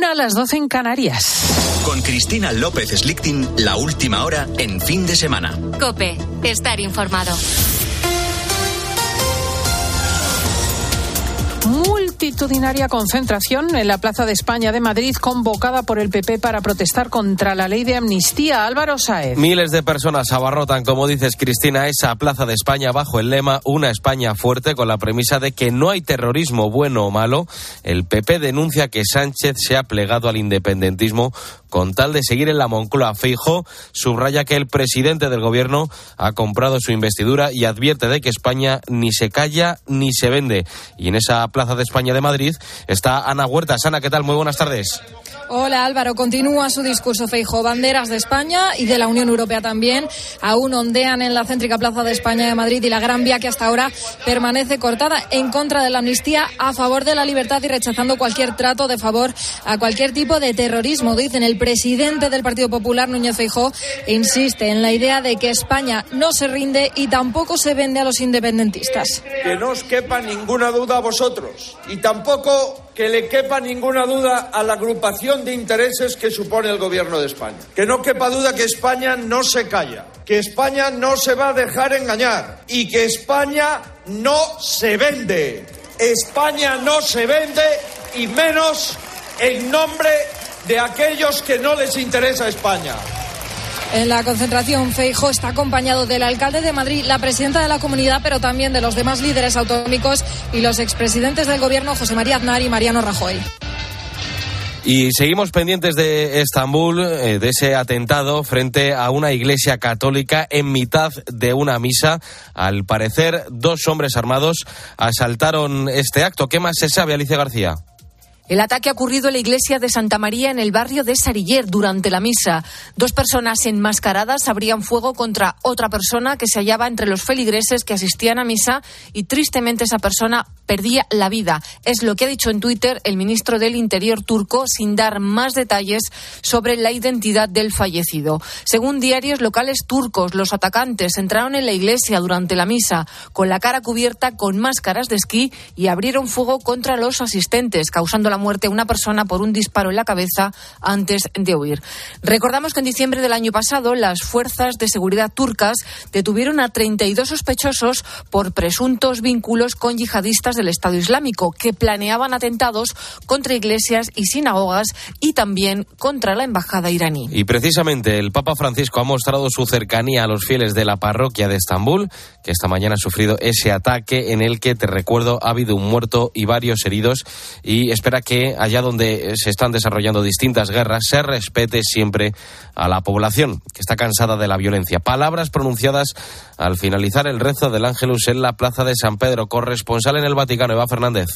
una a las 12 en Canarias. Con Cristina López Slichting, la última hora en fin de semana. Cope, estar informado. Multitudinaria concentración en la Plaza de España de Madrid convocada por el PP para protestar contra la ley de amnistía. Álvaro Saez. Miles de personas abarrotan, como dices Cristina, esa Plaza de España bajo el lema Una España fuerte con la premisa de que no hay terrorismo bueno o malo. El PP denuncia que Sánchez se ha plegado al independentismo con tal de seguir en la Moncloa. Feijo subraya que el presidente del gobierno ha comprado su investidura y advierte de que España ni se calla ni se vende. Y en esa Plaza de España de Madrid está Ana Huertas. Ana, ¿qué tal? Muy buenas tardes. Hola Álvaro, continúa su discurso Feijo. Banderas de España y de la Unión Europea también aún ondean en la céntrica Plaza de España de Madrid y la Gran Vía que hasta ahora permanece cortada en contra de la amnistía, a favor de la libertad y rechazando cualquier trato de favor a cualquier tipo de terrorismo. Dicen el presidente del Partido Popular, Núñez Feijo, insiste en la idea de que España no se rinde y tampoco se vende a los independentistas. Que no os quepa ninguna duda a vosotros y tampoco que le quepa ninguna duda a la agrupación de intereses que supone el gobierno de España. Que no quepa duda que España no se calla, que España no se va a dejar engañar y que España no se vende. España no se vende y menos en nombre de aquellos que no les interesa España. En la concentración, Feijo está acompañado del alcalde de Madrid, la presidenta de la comunidad, pero también de los demás líderes autonómicos y los expresidentes del gobierno, José María Aznar y Mariano Rajoy. Y seguimos pendientes de Estambul, eh, de ese atentado frente a una iglesia católica en mitad de una misa. Al parecer, dos hombres armados asaltaron este acto. ¿Qué más se sabe, Alicia García? El ataque ha ocurrido en la iglesia de Santa María en el barrio de Sariller durante la misa. Dos personas enmascaradas abrían fuego contra otra persona que se hallaba entre los feligreses que asistían a misa y tristemente esa persona perdía la vida. Es lo que ha dicho en Twitter el ministro del Interior turco sin dar más detalles sobre la identidad del fallecido. Según diarios locales turcos, los atacantes entraron en la iglesia durante la misa con la cara cubierta con máscaras de esquí y abrieron fuego contra los asistentes, causando la muerte una persona por un disparo en la cabeza antes de huir. Recordamos que en diciembre del año pasado las fuerzas de seguridad turcas detuvieron a 32 sospechosos por presuntos vínculos con yihadistas del Estado Islámico que planeaban atentados contra iglesias y sinagogas y también contra la embajada iraní. Y precisamente el Papa Francisco ha mostrado su cercanía a los fieles de la parroquia de Estambul, que esta mañana ha sufrido ese ataque en el que, te recuerdo, ha habido un muerto y varios heridos y espera que que allá donde se están desarrollando distintas guerras se respete siempre a la población que está cansada de la violencia. Palabras pronunciadas al finalizar el rezo del Ángelus en la Plaza de San Pedro. Corresponsal en el Vaticano, Eva Fernández.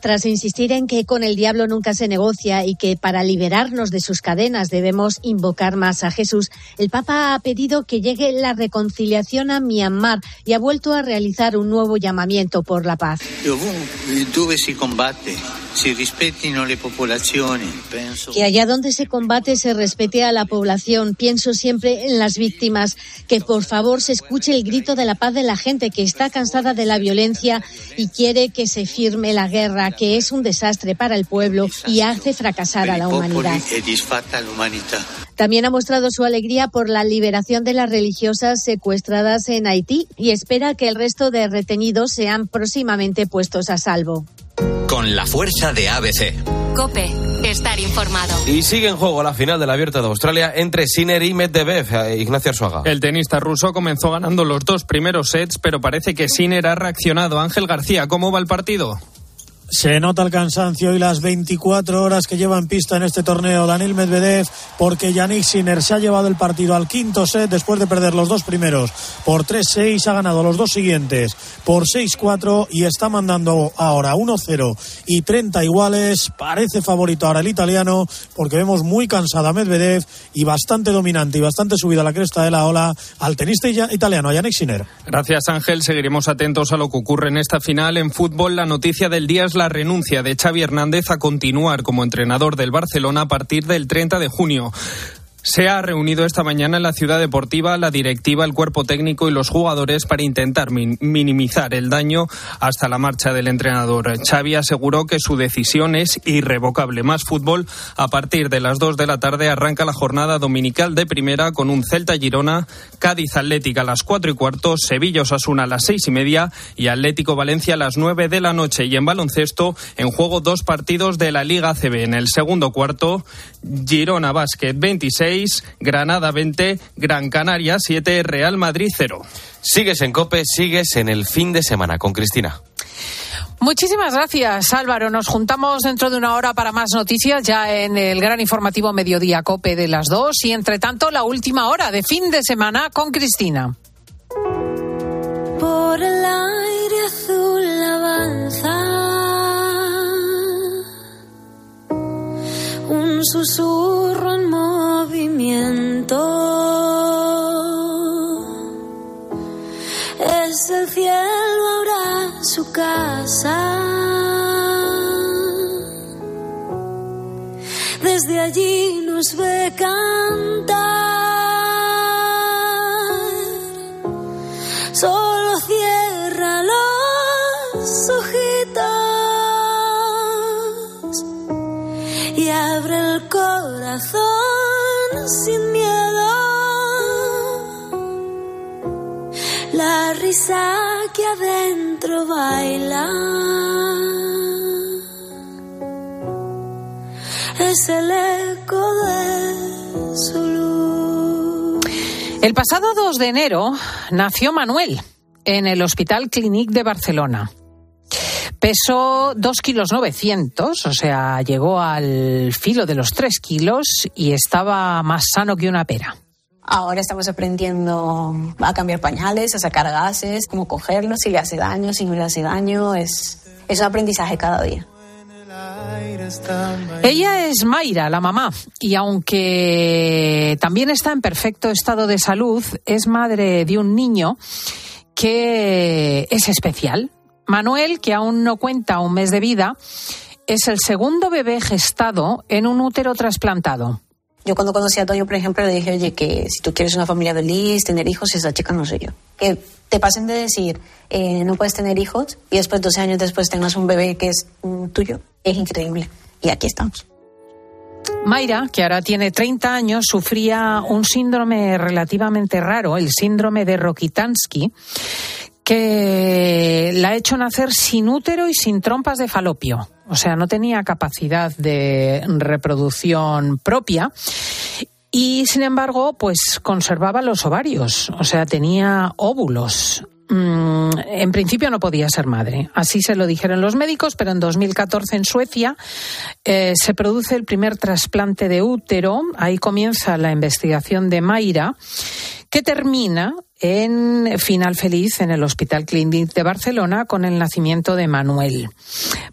Tras insistir en que con el diablo nunca se negocia y que para liberarnos de sus cadenas debemos invocar más a Jesús, el Papa ha pedido que llegue la reconciliación a Myanmar y ha vuelto a realizar un nuevo llamamiento por la paz. se combate, se le Que allá donde se combate se respete a la población. Pienso siempre en las víctimas. Que por favor se escuche el grito de la paz de la gente que está cansada de la violencia y quiere que se firme la guerra que es un desastre para el pueblo y hace fracasar a la humanidad. También ha mostrado su alegría por la liberación de las religiosas secuestradas en Haití y espera que el resto de retenidos sean próximamente puestos a salvo. Con la fuerza de ABC. Cope, estar informado. Y sigue en juego la final del Abierto de Australia entre Sinner y Medvedev. Eh, Ignacio Arzuaga. El tenista ruso comenzó ganando los dos primeros sets, pero parece que Sinner ha reaccionado. Ángel García, ¿cómo va el partido? Se nota el cansancio y las 24 horas que lleva en pista en este torneo Daniel Medvedev porque Yannick Sinner se ha llevado el partido al quinto set después de perder los dos primeros por 3-6, ha ganado los dos siguientes por 6-4 y está mandando ahora 1-0 y 30 iguales. Parece favorito ahora el italiano porque vemos muy cansada a Medvedev y bastante dominante y bastante subida a la cresta de la ola al tenista italiano, Yannick Sinner. Gracias Ángel, seguiremos atentos a lo que ocurre en esta final. En fútbol la noticia del día es la renuncia de Xavi Hernández a continuar como entrenador del Barcelona a partir del 30 de junio. Se ha reunido esta mañana en la ciudad deportiva la directiva, el cuerpo técnico y los jugadores para intentar minimizar el daño hasta la marcha del entrenador. Xavi aseguró que su decisión es irrevocable. Más fútbol. A partir de las 2 de la tarde arranca la jornada dominical de primera con un Celta Girona, Cádiz Atlética a las 4 y cuarto, Sevilla Osasuna a las 6 y media y Atlético Valencia a las 9 de la noche. Y en baloncesto, en juego dos partidos de la Liga CB. En el segundo cuarto, Girona Básquet 26. Granada 20, Gran Canaria 7, Real Madrid 0. Sigues en Cope, sigues en el fin de semana con Cristina. Muchísimas gracias, Álvaro. Nos juntamos dentro de una hora para más noticias, ya en el gran informativo Mediodía Cope de las dos. Y entre tanto, la última hora de fin de semana con Cristina. Por el aire azul avanza un susurro La risa que adentro baila es el eco de su luz. El pasado 2 de enero nació Manuel en el Hospital Clínic de Barcelona. Pesó 2 kilos 900, o sea, llegó al filo de los 3 kilos y estaba más sano que una pera. Ahora estamos aprendiendo a cambiar pañales, a sacar gases, cómo cogerlos, si le hace daño, si no le hace daño. Es, es un aprendizaje cada día. Ella es Mayra, la mamá, y aunque también está en perfecto estado de salud, es madre de un niño que es especial. Manuel, que aún no cuenta un mes de vida, es el segundo bebé gestado en un útero trasplantado. Yo cuando conocí a Toño, por ejemplo, le dije, oye, que si tú quieres una familia feliz, tener hijos, esa chica no soy yo. Que te pasen de decir, eh, no puedes tener hijos y después, 12 años después, tengas un bebé que es mm, tuyo, es increíble. Y aquí estamos. Mayra, que ahora tiene 30 años, sufría un síndrome relativamente raro, el síndrome de Rokitansky, que la ha hecho nacer sin útero y sin trompas de falopio. O sea, no tenía capacidad de reproducción propia y, sin embargo, pues conservaba los ovarios. O sea, tenía óvulos. Mm, en principio no podía ser madre. Así se lo dijeron los médicos, pero en 2014 en Suecia eh, se produce el primer trasplante de útero. Ahí comienza la investigación de Mayra, que termina en Final Feliz en el Hospital Clínic de Barcelona con el nacimiento de Manuel.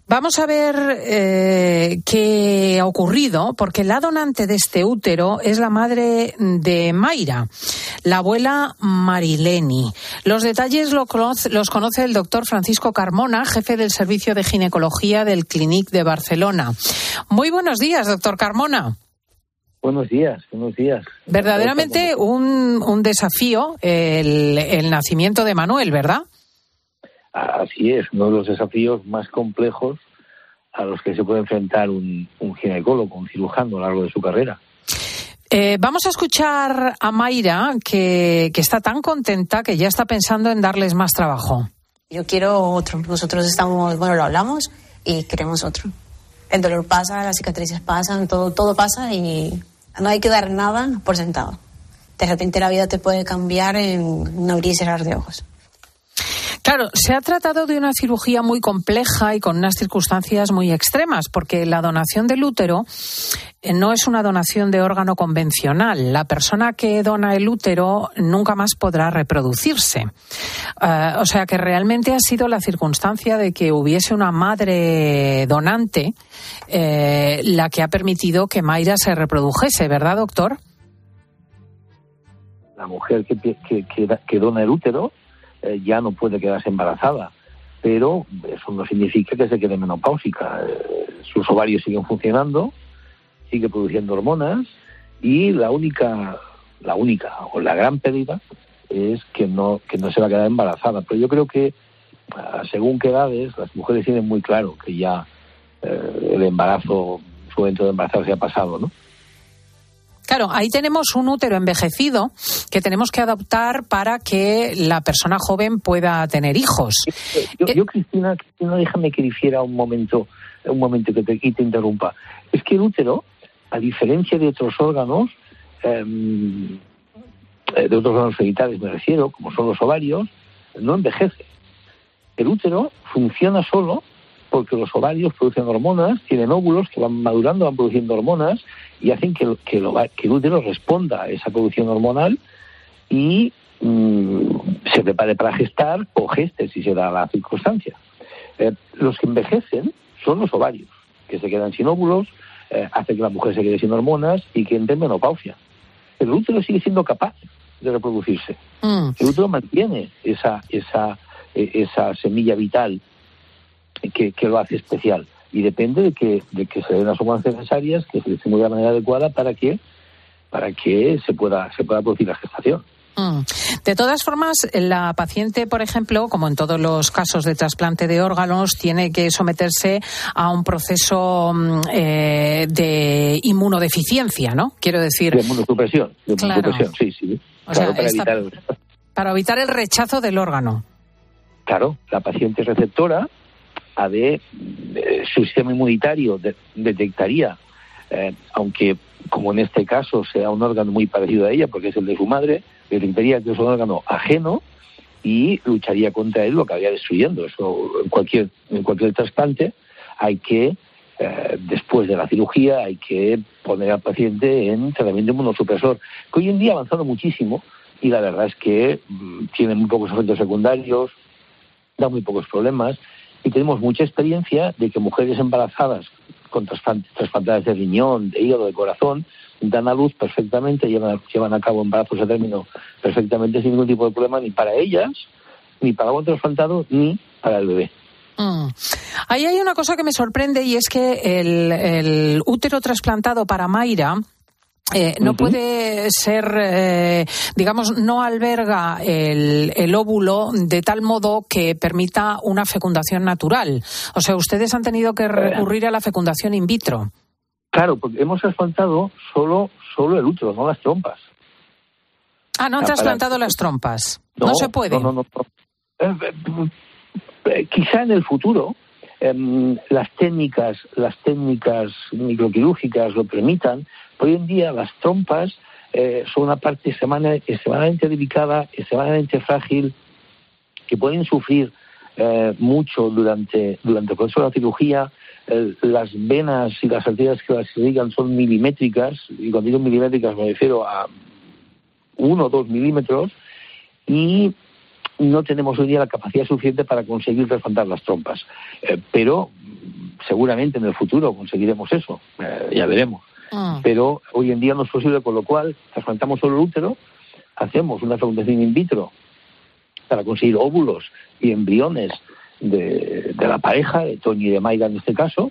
Vamos a ver eh, qué ha ocurrido, porque la donante de este útero es la madre de Mayra, la abuela Marileni. Los detalles los conoce el doctor Francisco Carmona, jefe del Servicio de Ginecología del Clínic de Barcelona. Muy buenos días, doctor Carmona. Buenos días, buenos días. Verdaderamente un, un desafío el, el, nacimiento de Manuel, ¿verdad? Así es, uno de los desafíos más complejos a los que se puede enfrentar un, un ginecólogo, un cirujano a lo largo de su carrera. Eh, vamos a escuchar a Mayra, que, que está tan contenta que ya está pensando en darles más trabajo. Yo quiero otro. Nosotros estamos, bueno, lo hablamos y queremos otro. El dolor pasa, las cicatrices pasan, todo, todo pasa y no hay que dar nada por sentado. De repente la vida te puede cambiar en un abrir y cerrar de ojos. Claro, se ha tratado de una cirugía muy compleja y con unas circunstancias muy extremas, porque la donación del útero eh, no es una donación de órgano convencional. La persona que dona el útero nunca más podrá reproducirse. Uh, o sea que realmente ha sido la circunstancia de que hubiese una madre donante eh, la que ha permitido que Mayra se reprodujese, ¿verdad, doctor? La mujer que, que dona el útero eh, ya no puede quedarse embarazada, pero eso no significa que se quede menopáusica. Eh, sus ovarios siguen funcionando, sigue produciendo hormonas y la única, la única o la gran pérdida es que no, que no se va a quedar embarazada. Pero yo creo que ah, según qué edades, las mujeres tienen muy claro que ya eh, el embarazo, su momento de embarazarse ha pasado, ¿no? Claro, ahí tenemos un útero envejecido que tenemos que adoptar para que la persona joven pueda tener hijos. Yo, yo Cristina, Cristina, déjame que difiera un momento, un momento que te, y te interrumpa. Es que el útero, a diferencia de otros órganos, em, eh, de otros órganos genitales me refiero, como son los ovarios, no envejece. El útero funciona solo porque los ovarios producen hormonas, tienen óvulos que van madurando, van produciendo hormonas y hacen que, que, el, ova- que el útero responda a esa producción hormonal y mm, se prepare para gestar o geste si se da la circunstancia. Eh, los que envejecen son los ovarios, que se quedan sin óvulos, eh, hace que la mujer se quede sin hormonas y que entre en menopausia. El útero sigue siendo capaz de reproducirse. Mm. El útero mantiene esa, esa, eh, esa semilla vital que, que lo hace especial. Y depende de que, de que se den las hormonas necesarias, que se distribuya de manera adecuada para que, para que se pueda, se pueda producir la gestación. Mm. De todas formas, la paciente, por ejemplo, como en todos los casos de trasplante de órganos, tiene que someterse a un proceso mm, eh, de inmunodeficiencia, ¿no? Quiero decir, De inmunosupresión, de Claro. inmunosupresión, sí, sí. O sea, Claro, para esta- evitar el- para evitar el rechazo del órgano. Claro, la paciente receptora ha de, eh, su sistema inmunitario de- detectaría, eh, aunque como en este caso sea un órgano muy parecido a ella, porque es el de su madre, detectaría que es un órgano ajeno y lucharía contra él, lo acabaría destruyendo. Eso en cualquier, en cualquier trasplante hay que, eh, después de la cirugía, hay que poner al paciente en tratamiento inmunosupresor, que hoy en día ha avanzado muchísimo y la verdad es que mm, tiene muy pocos efectos secundarios, da muy pocos problemas y tenemos mucha experiencia de que mujeres embarazadas con trasplant- trasplantadas de riñón, de hígado, de corazón, dan a luz perfectamente, llevan, llevan a cabo embarazos a término perfectamente sin ningún tipo de problema ni para ellas, ni para el trasplantado, ni para el bebé. Mm. Ahí hay una cosa que me sorprende y es que el, el útero trasplantado para Mayra eh, no puede ser, eh, digamos, no alberga el, el óvulo de tal modo que permita una fecundación natural. O sea, ustedes han tenido que recurrir a la fecundación in vitro. Claro, porque hemos trasplantado solo, solo el útero, no las trompas. Ah, no han Ah, trasplantado las trompas. No, se puede. No, no. Eh, eh, eh, quizá en el futuro em, las técnicas, las técnicas microquirúrgicas lo permitan. Hoy en día las trompas eh, son una parte extremadamente delicada, extremadamente frágil, que pueden sufrir eh, mucho durante, durante el proceso de la cirugía. Las venas y las arterias que las irrigan son milimétricas, y cuando digo milimétricas me refiero a uno o dos milímetros, y no tenemos hoy día la capacidad suficiente para conseguir trasplantar las trompas. Eh, pero seguramente en el futuro conseguiremos eso, ya veremos. Mm. Pero hoy en día no es posible, con lo cual trasplantamos solo el útero, hacemos una fecundación in vitro para conseguir óvulos y embriones de, la pareja, de Toño y de Mayra en este caso,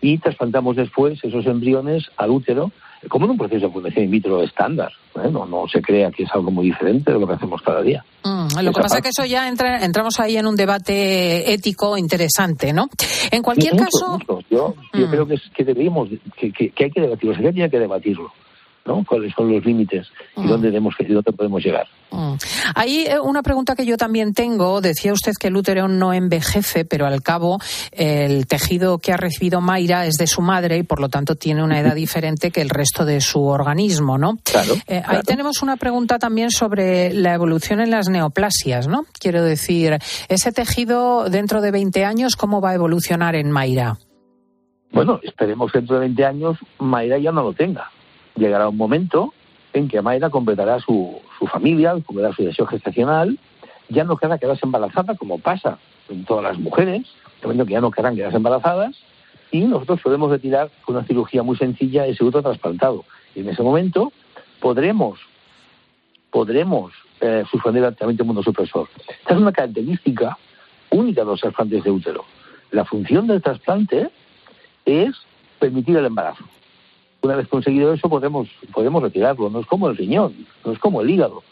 y trasplantamos después esos embriones al útero, como en un proceso de fecundación in vitro estándar. ¿eh? No, no se crea que es algo muy diferente de lo que hacemos cada día. Mm, lo que pasa es que eso ya entra, entramos ahí en un debate ético interesante, ¿no? En cualquier Mucho, caso, mucho. Yo, yo Mm. creo que, es- que deberíamos, que, que- que hay que debatirlo, se tiene que debatirlo, ¿no? ¿Cuáles son los límites y dónde, tenemos que, y dónde podemos llegar? Mm. Hay eh, una pregunta que yo también tengo. Decía usted que el útero no envejece, pero al cabo el tejido que ha recibido Mayra es de su madre y por lo tanto tiene una edad diferente que el resto de su organismo, ¿no? Claro, Eh, Ahí claro. tenemos una pregunta también sobre la evolución en las neoplasias, ¿no? Quiero decir, ese tejido dentro de 20 años, ¿cómo va a evolucionar en Mayra? Bueno, esperemos que dentro de 20 años Mayra ya no lo tenga. Llegará un momento en que Mayra completará su, su familia, completará su deseo gestacional, ya no querrá quedarse embarazada, como pasa en todas las mujeres, que ya no querrán quedarse embarazadas, y nosotros podemos retirar con una cirugía muy sencilla ese útero trasplantado. Y en ese momento podremos, podremos eh, suspender el tratamiento inmunosupresor. Esta es una característica única de los trasplantes de útero. La función del trasplante es permitir el embarazo. Una vez conseguido eso, podemos, podemos retirarlo. No es como el riñón, no es como el hígado,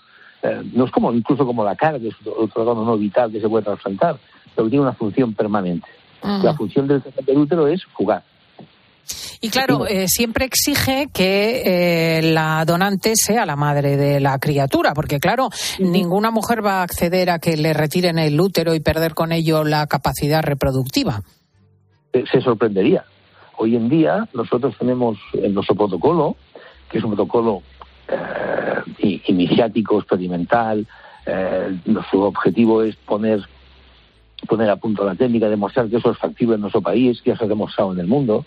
eh, no es como incluso como la cara, que es otro órgano no vital que se puede trasplantar, pero que tiene una función permanente. La función del, del útero es jugar. Y claro, eh, siempre exige que eh, la donante sea la madre de la criatura, porque claro, ninguna mujer va a acceder a que le retiren el útero y perder con ello la capacidad reproductiva. Se sorprendería. Hoy en día nosotros tenemos en nuestro protocolo, que es un protocolo iniciático, experimental, nuestro objetivo es poner poner a punto la técnica, demostrar que eso es factible en nuestro país, que se ha demostrado en el mundo.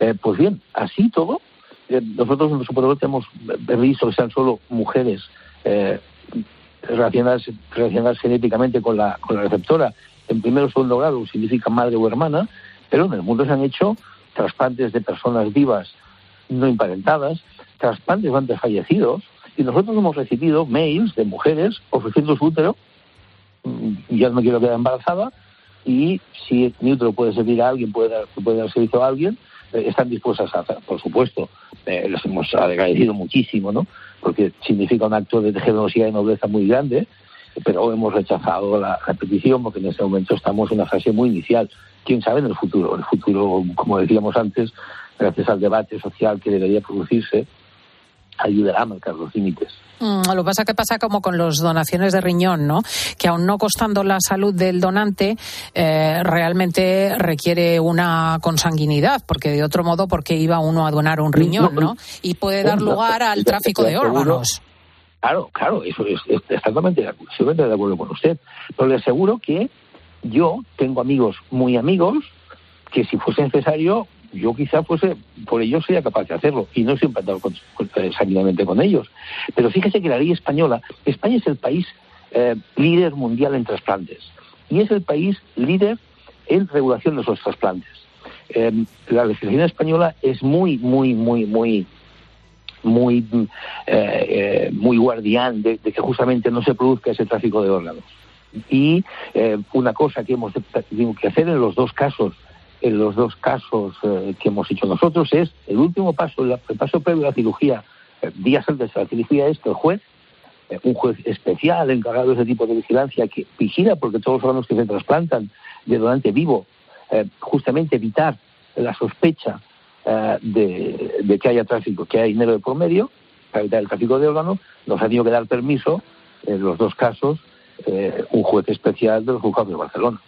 Eh, pues bien, así todo, eh, nosotros en nuestro protocolo tenemos visto que sean solo mujeres eh, relacionadas, relacionadas genéticamente con la, con la receptora en primero o segundo grado, significa madre o hermana, pero en el mundo se han hecho trasplantes de personas vivas no emparentadas, trasplantes antes fallecidos, y nosotros hemos recibido mails de mujeres ofreciendo su útero, mm, ya no quiero quedar embarazada, y si mi útero puede servir a alguien, puede dar, puede dar servicio a alguien, eh, están dispuestas a hacer, por supuesto. Eh, les hemos agradecido muchísimo, ¿no? Porque significa un acto de generosidad y nobleza muy grande, pero hemos rechazado la, petición porque en este momento estamos en una fase muy inicial. ¿Quién sabe en el futuro? El futuro, como decíamos antes, gracias al debate social que debería producirse, ayudará a marcar los límites. Mm, lo que pasa que pasa como con las donaciones de riñón, ¿no? Que aún no costando la salud del donante, eh, realmente requiere una consanguinidad, porque de otro modo, porque iba uno a donar un riñón, ¿no? Y puede dar lugar al tráfico de órganos. Claro, claro, eso es, exactamente de acuerdo con usted. Pero le aseguro que yo tengo amigos muy amigos que si fuese necesario yo quizá fuese, por ello sería capaz de hacerlo, y no siempre he con, con, sanguinamente con ellos. Pero fíjese que la ley española, España es el país eh, líder mundial en trasplantes, y es el país líder en regulación de esos trasplantes. Eh, la legislación española es muy, muy, muy, muy, muy, eh, muy guardián de, que justamente no se produzca ese tráfico de órganos. Y una cosa que hemos tenido que hacer en los dos casos en los dos casos eh, que hemos hecho nosotros es el último paso, el paso previo a la cirugía, eh, días antes de la cirugía, es que el juez, eh, un juez especial encargado de ese tipo de vigilancia que vigila porque todos los órganos que se trasplantan de donante vivo, justamente evitar la sospecha de, de, que haya tráfico, que hay dinero de por medio, para evitar el tráfico de órganos, nos ha tenido que dar permiso en los dos casos un juez especial del juzgado de Barcelona.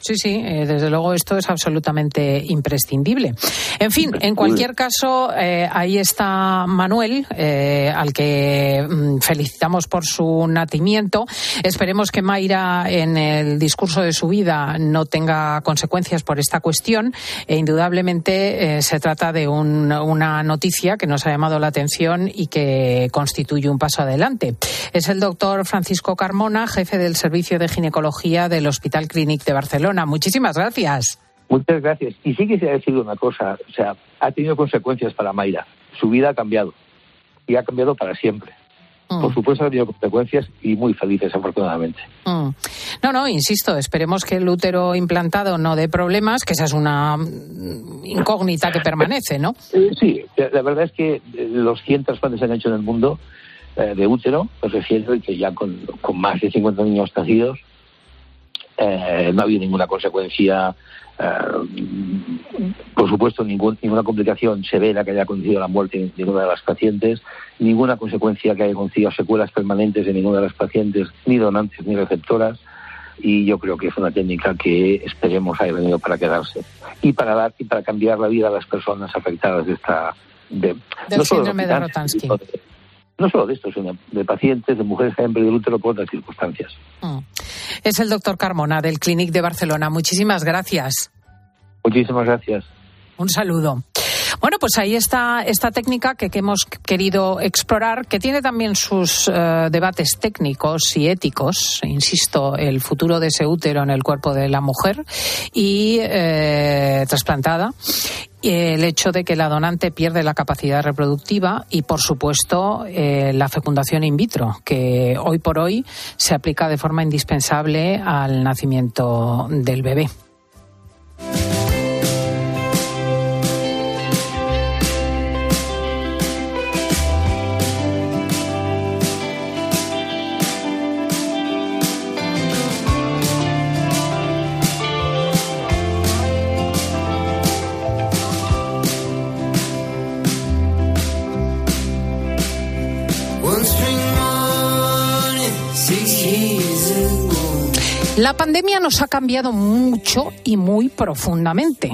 Sí, sí, eh, desde luego esto es absolutamente imprescindible. En fin, en cualquier caso, eh, ahí está Manuel, eh, al que mm, felicitamos por su nacimiento. Esperemos que Mayra en el discurso de su vida no tenga consecuencias por esta cuestión. E indudablemente se trata de una noticia que nos ha llamado la atención y que constituye un paso adelante. Es el doctor Francisco Carmona, jefe del Servicio de Ginecología del Hospital Clínic de Barcelona. Muchísimas gracias. Muchas gracias. Y sí ha decidido una cosa, o sea, ha tenido consecuencias para Mayra. Su vida ha cambiado y ha cambiado para siempre. Mm. Por supuesto ha tenido consecuencias y muy felices, afortunadamente. Mm. No, no, insisto, esperemos que el útero implantado no dé problemas, que esa es una incógnita que permanece, ¿no? Eh, sí, la verdad es que los 100 trasplantes se han hecho en el mundo eh, de útero, me refiero, y que ya con, con más de 50 niños nacidos, eh, no ha habido ninguna consecuencia, eh, por supuesto, ninguna complicación severa que haya conducido a la muerte de ninguna de las pacientes, ninguna consecuencia que haya conducido a secuelas permanentes de ninguna de las pacientes, ni donantes ni receptoras. Y yo creo que es una técnica que esperemos haya venido para quedarse y para dar y para cambiar la vida a las personas afectadas de esta de, del síndrome de Rotansky no solo de esto, sino de pacientes, de mujeres que han perdido el útero por otras circunstancias. Mm. Es el doctor Carmona del Clinic de Barcelona. Muchísimas gracias. Muchísimas gracias. Un saludo. Bueno, pues ahí está esta técnica que, hemos querido explorar, que tiene también sus eh, debates técnicos y éticos. Insisto, el futuro de ese útero en el cuerpo de la mujer y eh, trasplantada el hecho de que la donante pierde la capacidad reproductiva y, por supuesto, eh, la fecundación in vitro, que hoy por hoy se aplica de forma indispensable al nacimiento del bebé. La pandemia nos ha cambiado mucho y muy profundamente.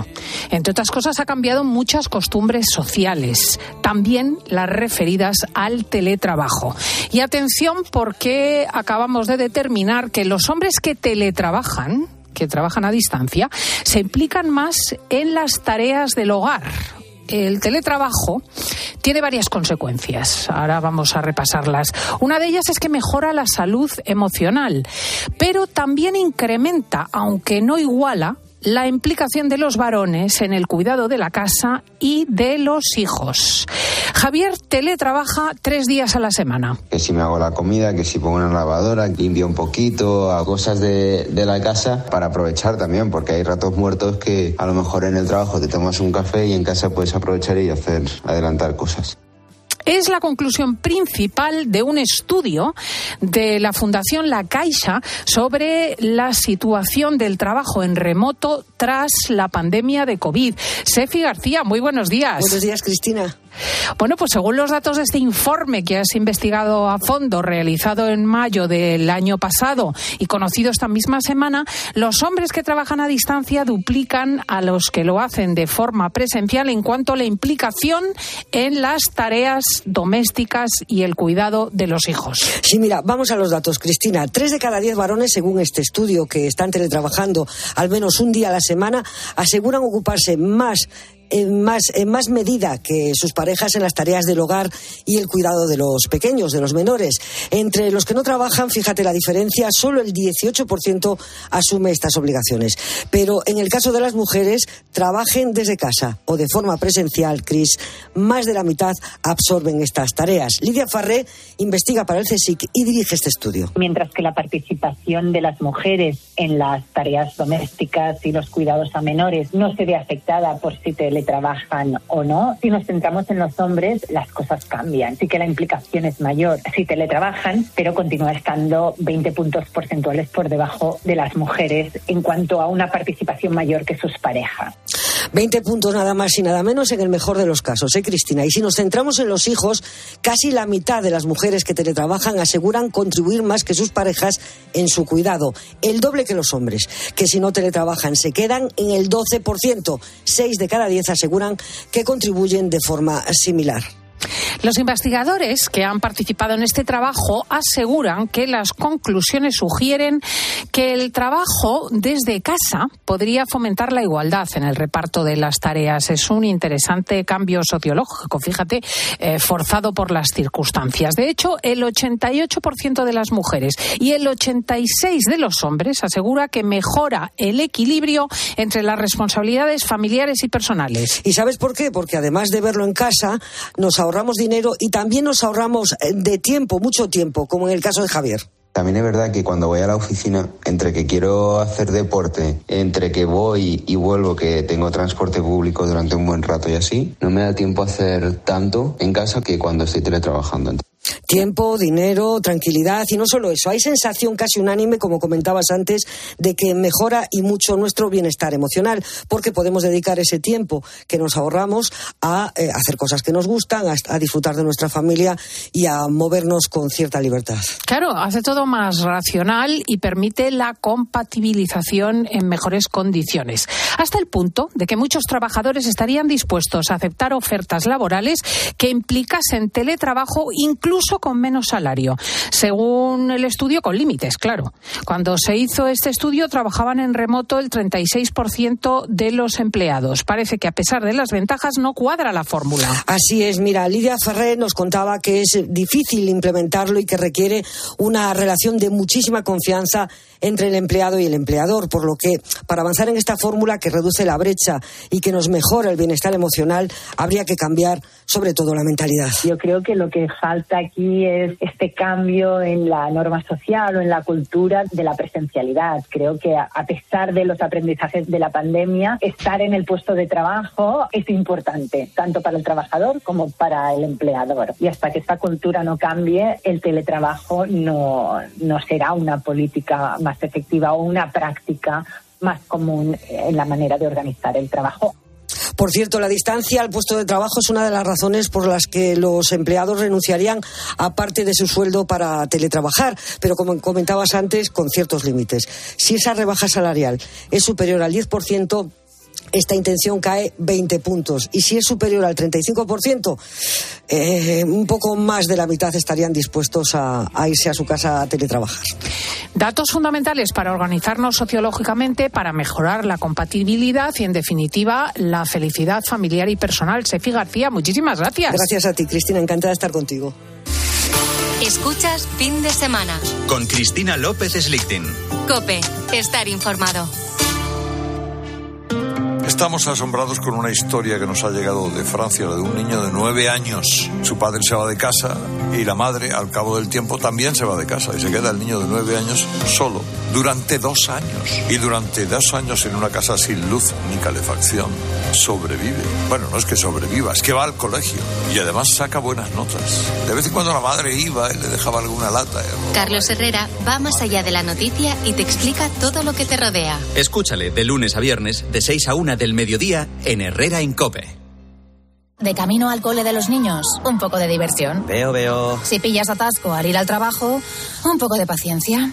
Entre otras cosas, ha cambiado muchas costumbres sociales, también las referidas al teletrabajo. Y atención porque acabamos de determinar que los hombres que teletrabajan, que trabajan a distancia, se implican más en las tareas del hogar el teletrabajo tiene varias consecuencias. Ahora vamos a repasarlas. Una de ellas es que mejora la salud emocional, pero también incrementa, aunque no iguala, la implicación de los varones en el cuidado de la casa y de los hijos. Javier teletrabaja tres días a la semana. Que si me hago la comida, que si pongo una lavadora, limpio un poquito, a cosas de, de la casa para aprovechar también, porque hay ratos muertos que a lo mejor en el trabajo te tomas un café y en casa puedes aprovechar y hacer, adelantar cosas es la conclusión principal de un estudio de la Fundación La Caixa sobre la situación del trabajo en remoto tras la pandemia de COVID. Sefi García, muy buenos días. Buenos días, Cristina. Bueno, pues según los datos de este informe que has investigado a fondo, realizado en mayo del año pasado y conocido esta misma semana, los hombres que trabajan a distancia duplican a los que lo hacen de forma presencial en cuanto a la implicación en las tareas domésticas y el cuidado de los hijos. Sí, mira, vamos a los datos, Cristina. Tres de cada diez varones, según este estudio, que están teletrabajando al menos un día a la semana, aseguran ocuparse más en más, en más medida que sus parejas en las tareas del hogar y el cuidado de los pequeños, de los menores. Entre los que no trabajan, fíjate la diferencia, solo el 18% asume estas obligaciones. Pero en el caso de las mujeres, trabajen desde casa o de forma presencial, Cris, más de la mitad absorben estas tareas. Lidia Farré investiga para el CSIC y dirige este estudio. Mientras que la participación de las mujeres en las tareas domésticas y los cuidados a menores no se ve afectada por si te trabajan o no. Si nos centramos en los hombres, las cosas cambian. Sí que la implicación es mayor si teletrabajan, pero continúa estando 20 puntos porcentuales por debajo de las mujeres en cuanto a una participación mayor que sus parejas. 20 puntos nada más y nada menos en el mejor de los casos, ¿eh, Cristina? Y si nos centramos en los hijos, casi la mitad de las mujeres que teletrabajan aseguran contribuir más que sus parejas en su cuidado, el doble que los hombres, que si no teletrabajan se quedan en el 12%. Seis de cada diez aseguran que contribuyen de forma similar. Los investigadores que han participado en este trabajo aseguran que las conclusiones sugieren que el trabajo desde casa podría fomentar la igualdad en el reparto de las tareas. Es un interesante cambio sociológico, fíjate, eh, forzado por las circunstancias. De hecho, el 88% de las mujeres y el 86% de los hombres asegura que mejora el equilibrio entre las responsabilidades familiares y personales. ¿Y sabes por qué? Porque además de verlo en casa, nos ahorramos dinero y también nos ahorramos eh, de tiempo, mucho tiempo, como en el caso de Javier. También es verdad que cuando voy a la oficina, entre que quiero hacer deporte, entre que voy y vuelvo, que tengo transporte público durante un buen rato y así, no me da tiempo hacer tanto en casa que cuando estoy teletrabajando. Tiempo, dinero, tranquilidad y no solo eso. Hay sensación casi unánime, como comentabas antes, de que mejora y mucho nuestro bienestar emocional, porque podemos dedicar ese tiempo que nos ahorramos a eh, hacer cosas que nos gustan, a, disfrutar de nuestra familia y a movernos con cierta libertad. Claro, hace todo más racional y permite la compatibilización en mejores condiciones, hasta el punto de que muchos trabajadores estarían dispuestos a aceptar ofertas laborales que implicasen teletrabajo incluso con menos salario. Según el estudio, con límites, claro. Cuando se hizo este estudio, trabajaban en remoto el 36% de los empleados. Parece que a pesar de las ventajas, no cuadra la fórmula. Así es. Mira, Lidia Ferrer nos contaba que es difícil implementarlo y que requiere una relación de muchísima confianza entre el empleado y el empleador, por lo que para avanzar en esta fórmula que reduce la brecha y que nos mejora el bienestar emocional, habría que cambiar sobre todo la mentalidad. Yo creo que lo que falta aquí es este cambio en la norma social o en la cultura de la presencialidad. Creo que a pesar de los aprendizajes de la pandemia, estar en el puesto de trabajo es importante, tanto para el trabajador como para el empleador. Y hasta que esta cultura no cambie, el teletrabajo no, no será una política más efectiva o una práctica más común en la manera de organizar el trabajo. Por cierto, la distancia al puesto de trabajo es una de las razones por las que los empleados renunciarían a parte de su sueldo para teletrabajar, pero como comentabas antes, con ciertos límites. Si esa rebaja salarial es superior al 10%, esta intención cae 20 puntos. Y si es superior al 35%, eh, un poco más de la mitad estarían dispuestos a, a, irse a su casa a teletrabajar. Datos fundamentales para organizarnos sociológicamente, para mejorar la compatibilidad y, en definitiva, la felicidad familiar y personal. Sefi García, muchísimas gracias. Gracias a ti, Cristina. Encantada de estar contigo. Escuchas fin de semana. Con Cristina López Slichting. Cope, estar informado. Estamos asombrados con una historia que nos ha llegado de Francia, la de un niño de nueve años. Su padre se va de casa y la madre, al cabo del tiempo, también se va de casa y se queda el niño de nueve años solo durante dos años. Y durante dos años en una casa sin luz ni calefacción, sobrevive. Bueno, no es que sobreviva, es que va al colegio y además saca buenas notas. De vez en cuando la madre iba y le dejaba alguna lata. Carlos Herrera va más allá de la noticia y te explica todo lo que te rodea. Escúchale de lunes a viernes, de 6 a 1 del mediodía en Herrera Incope. De camino al cole de los niños, un poco de diversión. Veo, veo. Si pillas atasco al ir al trabajo, un poco de paciencia.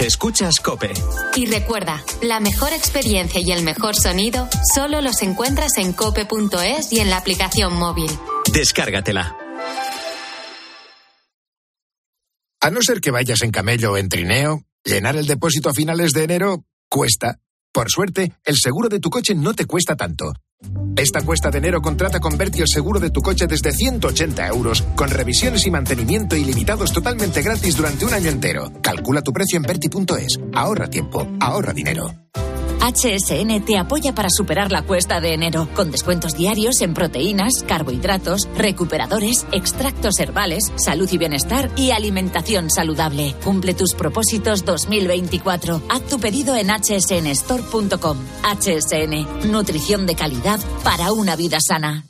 Escuchas Cope. Y recuerda, la mejor experiencia y el mejor sonido solo los encuentras en cope.es y en la aplicación móvil. Descárgatela. A no ser que vayas en camello o en trineo, llenar el depósito a finales de enero cuesta. Por suerte, el seguro de tu coche no te cuesta tanto. Esta cuesta de enero contrata con Berti el seguro de tu coche desde 180 euros, con revisiones y mantenimiento ilimitados totalmente gratis durante un año entero. Calcula tu precio en Berti.es. Ahorra tiempo, ahorra dinero. HSN te apoya para superar la cuesta de enero, con descuentos diarios en proteínas, carbohidratos, recuperadores, extractos herbales, salud y bienestar y alimentación saludable. Cumple tus propósitos 2024. Haz tu pedido en hsnstore.com. HSN, nutrición de calidad para una vida sana.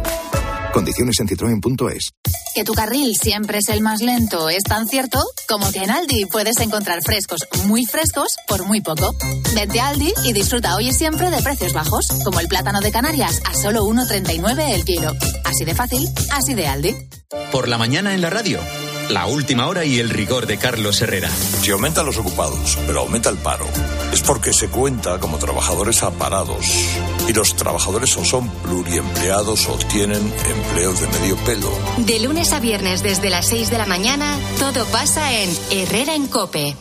Condiciones en citroen.es. Que tu carril siempre es el más lento es tan cierto como que en Aldi puedes encontrar frescos muy frescos por muy poco. Vente a Aldi y disfruta hoy y siempre de precios bajos, como el plátano de Canarias a solo 1,39 el kilo. Así de fácil, así de Aldi. Por la mañana en la radio. La última hora y el rigor de Carlos Herrera. Si aumentan los ocupados, pero aumenta el paro, es porque se cuenta como trabajadores aparados. Y los trabajadores o son pluriempleados o tienen empleos de medio pelo. De lunes a viernes desde las 6 de la mañana, todo pasa en Herrera en Cope.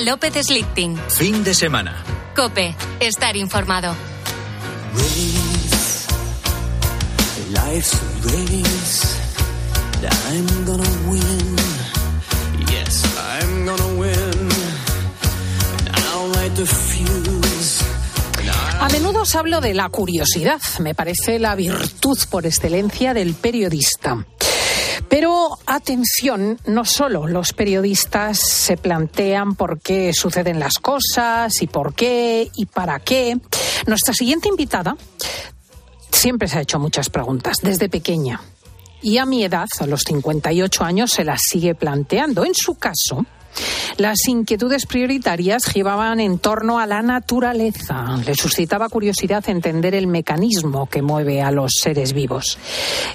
López Slichting. Fin de semana. Cope, estar informado. Life's a race that I'm gonna win. Yes, I'm gonna win. And I'll light the fuse. A menudo os hablo de la curiosidad. Me parece la virtud por excelencia del periodista. Pero atención, no solo los periodistas se plantean por qué suceden las cosas y por qué y para qué. Nuestra siguiente invitada siempre se ha hecho muchas preguntas desde pequeña. Y a mi edad, a los 58 años, se las sigue planteando. En su caso, las inquietudes prioritarias giraban en torno a la naturaleza. Le suscitaba curiosidad entender el mecanismo que mueve a los seres vivos.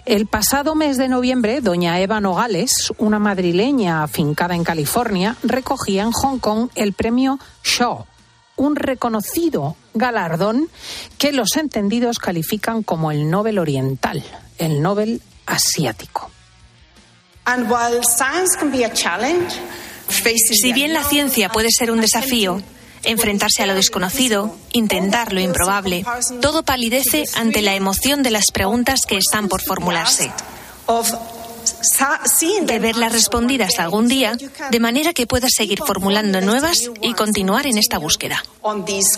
El pasado mes de noviembre, doña Eva Nogales, una madrileña afincada en California, recogía en Hong Kong el premio Shaw un reconocido galardón que los entendidos califican como el Nobel Oriental, el Nobel Asiático. Si bien la ciencia puede ser un desafío, enfrentarse a lo desconocido, intentar lo improbable, todo palidece ante la emoción de las preguntas que están por formularse de verlas respondidas algún día, de manera que puedas seguir formulando nuevas y continuar en esta búsqueda.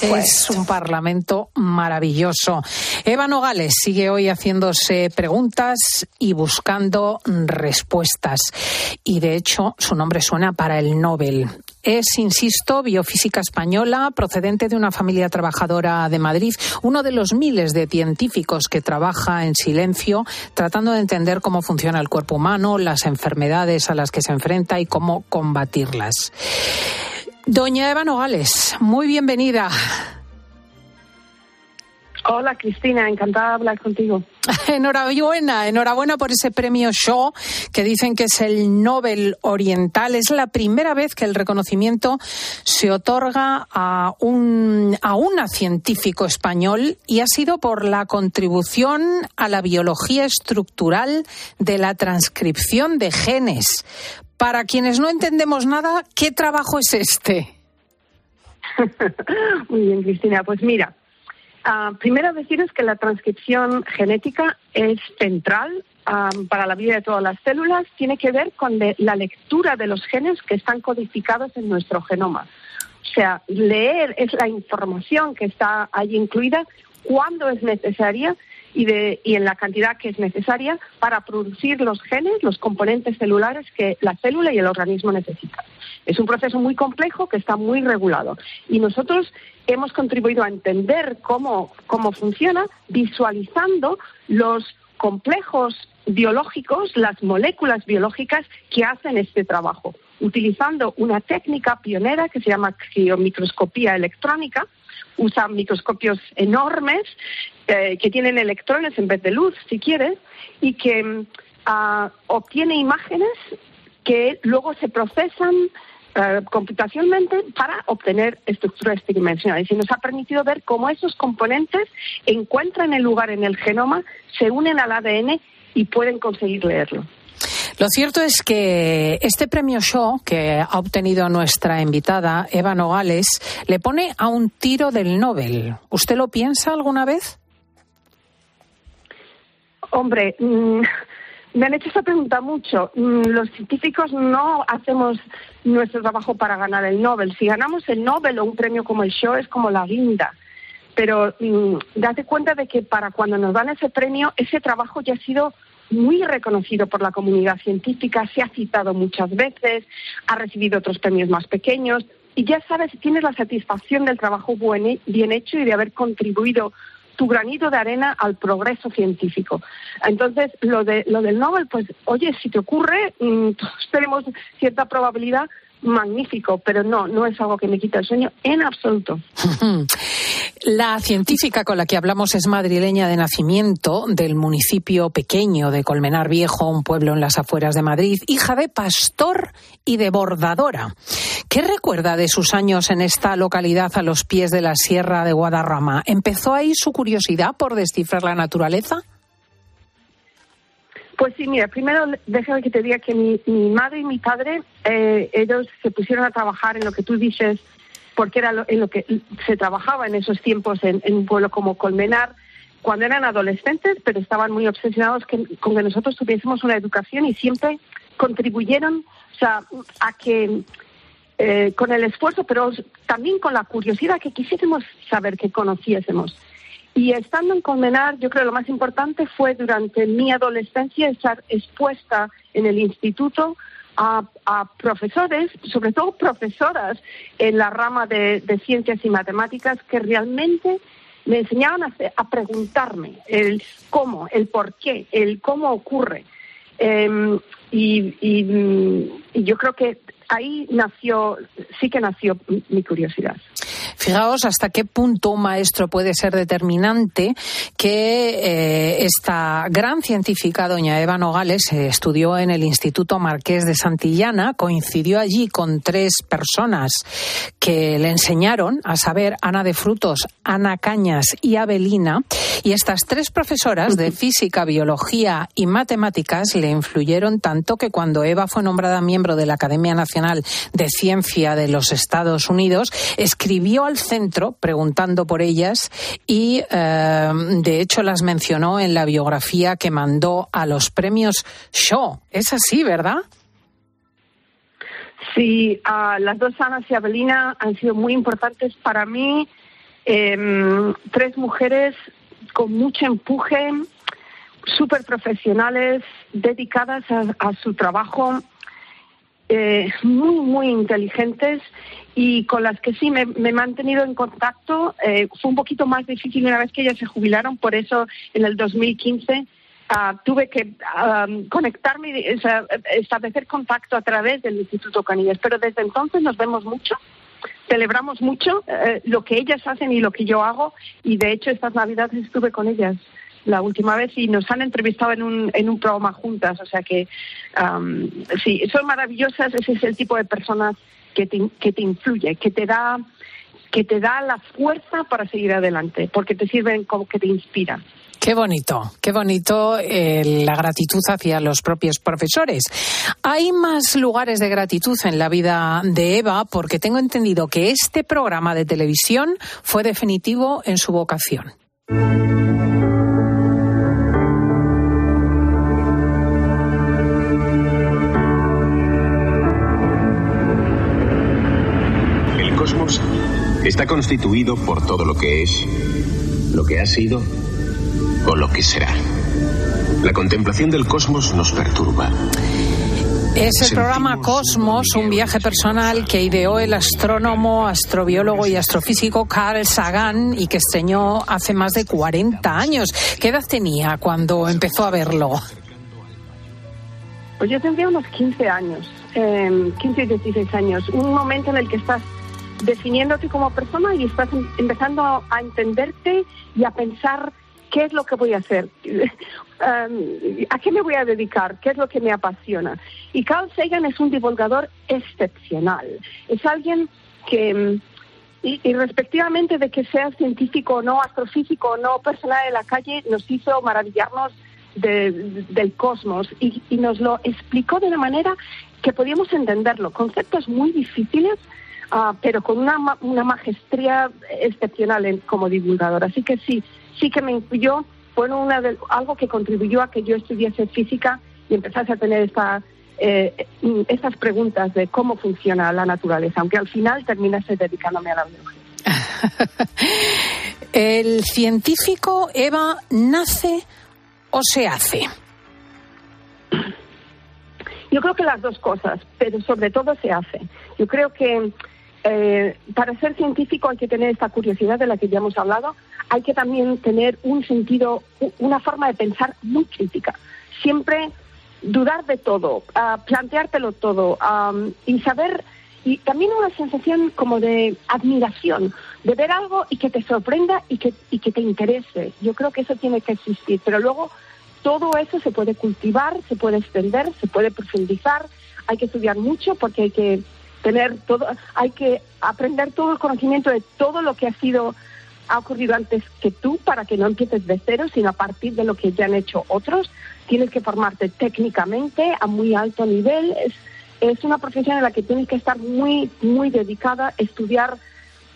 Es un parlamento maravilloso. Eva Nogales sigue hoy haciéndose preguntas y buscando respuestas. Y de hecho, su nombre suena para el Nobel. Es, insisto, biofísica española, procedente de una familia trabajadora de Madrid, uno de los miles de científicos que trabaja en silencio, tratando de entender cómo funciona el cuerpo humano, las enfermedades a las que se enfrenta y cómo combatirlas. Doña Eva Nogales, muy bienvenida. Hola Cristina, encantada de hablar contigo. Enhorabuena, enhorabuena por ese premio Shaw que dicen que es el Nobel Oriental. Es la primera vez que el reconocimiento se otorga a un a una científico español y ha sido por la contribución a la biología estructural de la transcripción de genes. Para quienes no entendemos nada, ¿qué trabajo es este? Muy bien, Cristina. Pues mira, Ah, primero deciros que la transcripción genética es central ah, para la vida de todas las células. Tiene que ver con la lectura de los genes que están codificados en nuestro genoma. O sea, leer es la información que está ahí incluida cuando es necesaria y, de, y en la cantidad que es necesaria para producir los genes, los componentes celulares que la célula y el organismo necesitan. Es un proceso muy complejo que está muy regulado. Y nosotros hemos contribuido a entender cómo, cómo funciona visualizando los complejos biológicos, las moléculas biológicas que hacen este trabajo, utilizando una técnica pionera que se llama criomicroscopía electrónica. Usan microscopios enormes eh, que tienen electrones en vez de luz, si quieres, y que uh, obtiene imágenes que luego se procesan eh, computacionalmente para obtener estructuras tridimensionales. Y nos ha permitido ver cómo esos componentes encuentran el lugar en el genoma, se unen al ADN y pueden conseguir leerlo. Lo cierto es que este premio Shaw que ha obtenido nuestra invitada Eva Nogales le pone a un tiro del Nobel. ¿Usted lo piensa alguna vez? Hombre, mm, me han hecho esa pregunta mucho. Mm, los científicos no hacemos nuestro trabajo para ganar el Nobel. Si ganamos el Nobel o un premio como el Show es como la guinda. Pero mm, date cuenta de que para cuando nos dan ese premio, ese trabajo ya ha sido muy reconocido por la comunidad científica, se ha citado muchas veces, ha recibido otros premios más pequeños y ya sabes, tienes la satisfacción del trabajo bien hecho y de haber contribuido tu granito de arena al progreso científico. Entonces, lo, de, lo del Nobel, pues, oye, si te ocurre, mm, tenemos cierta probabilidad magnífico, pero no, no es algo que me quita el sueño en absoluto. La científica con la que hablamos es madrileña de nacimiento del municipio pequeño de Colmenar Viejo, un pueblo en las afueras de Madrid, hija de pastor y de bordadora. ¿Qué recuerda de sus años en esta localidad a los pies de la Sierra de Guadarrama? ¿Empezó ahí su curiosidad por descifrar la naturaleza? Pues sí, mira, primero déjame que te diga que mi, madre y mi padre, eh, ellos se pusieron a trabajar en lo que tú dices, porque era en lo que se trabajaba en esos tiempos en, un pueblo como Colmenar, cuando eran adolescentes, pero estaban muy obsesionados con que nosotros tuviésemos una educación y siempre contribuyeron a que eh, con el esfuerzo, pero también con la curiosidad que quisiésemos saber, que conociésemos. Y estando en Condenar, yo creo que lo más importante fue durante mi adolescencia estar expuesta en el instituto a, profesores, sobre todo profesoras en la rama de, ciencias y matemáticas, que realmente me enseñaban a, preguntarme el cómo, el por qué, el cómo ocurre. Em, y, yo creo que ahí nació, sí que nació mi curiosidad. Fijaos hasta qué punto un maestro puede ser determinante que eh, esta gran científica, doña Eva Nogales, estudió en el Instituto Marqués de Santillana, coincidió allí con tres personas que le enseñaron, a saber, Ana de Frutos, Ana Cañas y Abelina, y estas tres profesoras de física, biología y matemáticas le influyeron tanto que cuando Eva fue nombrada miembro de la Academia Nacional de Ciencia de los Estados Unidos, escribió al centro preguntando por ellas y, eh, de hecho, las mencionó en la biografía que mandó a los premios Shaw. Es así, ¿verdad? Sí, uh, las dos Anas y Abelina han sido muy importantes para mí. Eh, tres mujeres con mucho empuje, súper profesionales, dedicadas a, a su trabajo, eh, muy, muy inteligentes y con las que sí me, me he mantenido en contacto. Eh, fue un poquito más difícil una vez que ellas se jubilaron, por eso en el 2015 Uh, tuve que uh, conectarme, sea, establecer contacto a través del Instituto Canillas, pero desde entonces nos vemos mucho, celebramos mucho uh, lo que ellas hacen y lo que yo hago, y de hecho estas navidades estuve con ellas la última vez y nos han entrevistado en un, en un programa juntas, o sea que um, sí, son maravillosas, ese es el tipo de personas que te, que te influye, que te da que te da la fuerza para seguir adelante, porque te sirven como que te inspiran. Qué bonito, qué bonito eh, la gratitud hacia los propios profesores. Hay más lugares de gratitud en la vida de Eva porque tengo entendido que este programa de televisión fue definitivo en su vocación. Está constituido por todo lo que es, lo que ha sido o lo que será. La contemplación del cosmos nos perturba. Es el programa Cosmos, un viaje personal que ideó el astrónomo, astrobiólogo y astrofísico Carl Sagan y que estrenó hace más de 40 años. ¿Qué edad tenía cuando empezó a verlo? Pues yo tendría unos 15 años, eh, 15 y 16 años. Un momento en el que estás definiéndote como persona y estás empezando a entenderte y a pensar ¿Qué es lo que voy a hacer? Um, ¿A qué me voy a dedicar? ¿Qué es lo que me apasiona? Y Carl Sagan es un divulgador excepcional. Es alguien que, um, y, respectivamente de que sea científico o no, astrofísico o no, personal de la calle, nos hizo maravillarnos de, de, del cosmos y, y nos lo explicó de una manera que podíamos entenderlo. Conceptos muy difíciles, Uh, pero con una, una maestría excepcional en, como divulgador. Así que sí, sí que me influyó, fue una de, algo que contribuyó a que yo estudiase física y empezase a tener esta, eh, estas preguntas de cómo funciona la naturaleza, aunque al final terminase dedicándome a la biología. ¿El científico, Eva, nace o se hace? Yo creo que las dos cosas, pero sobre todo se hace. Yo creo que eh, para ser científico hay que tener esta curiosidad de la que ya hemos hablado, hay que también tener un sentido, una forma de pensar muy crítica. Siempre dudar de todo, uh, planteártelo todo um, y saber, y también una sensación como de admiración, de ver algo y que te sorprenda y que, y que te interese. Yo creo que eso tiene que existir, pero luego todo eso se puede cultivar, se puede extender, se puede profundizar, hay que estudiar mucho porque hay que tener todo, hay que aprender todo el conocimiento de todo lo que ha sido, ha ocurrido antes que tú para que no empieces de cero, sino a partir de lo que ya han hecho otros. Tienes que formarte técnicamente a muy alto nivel. Es, es una profesión en la que tienes que estar muy, muy dedicada, estudiar,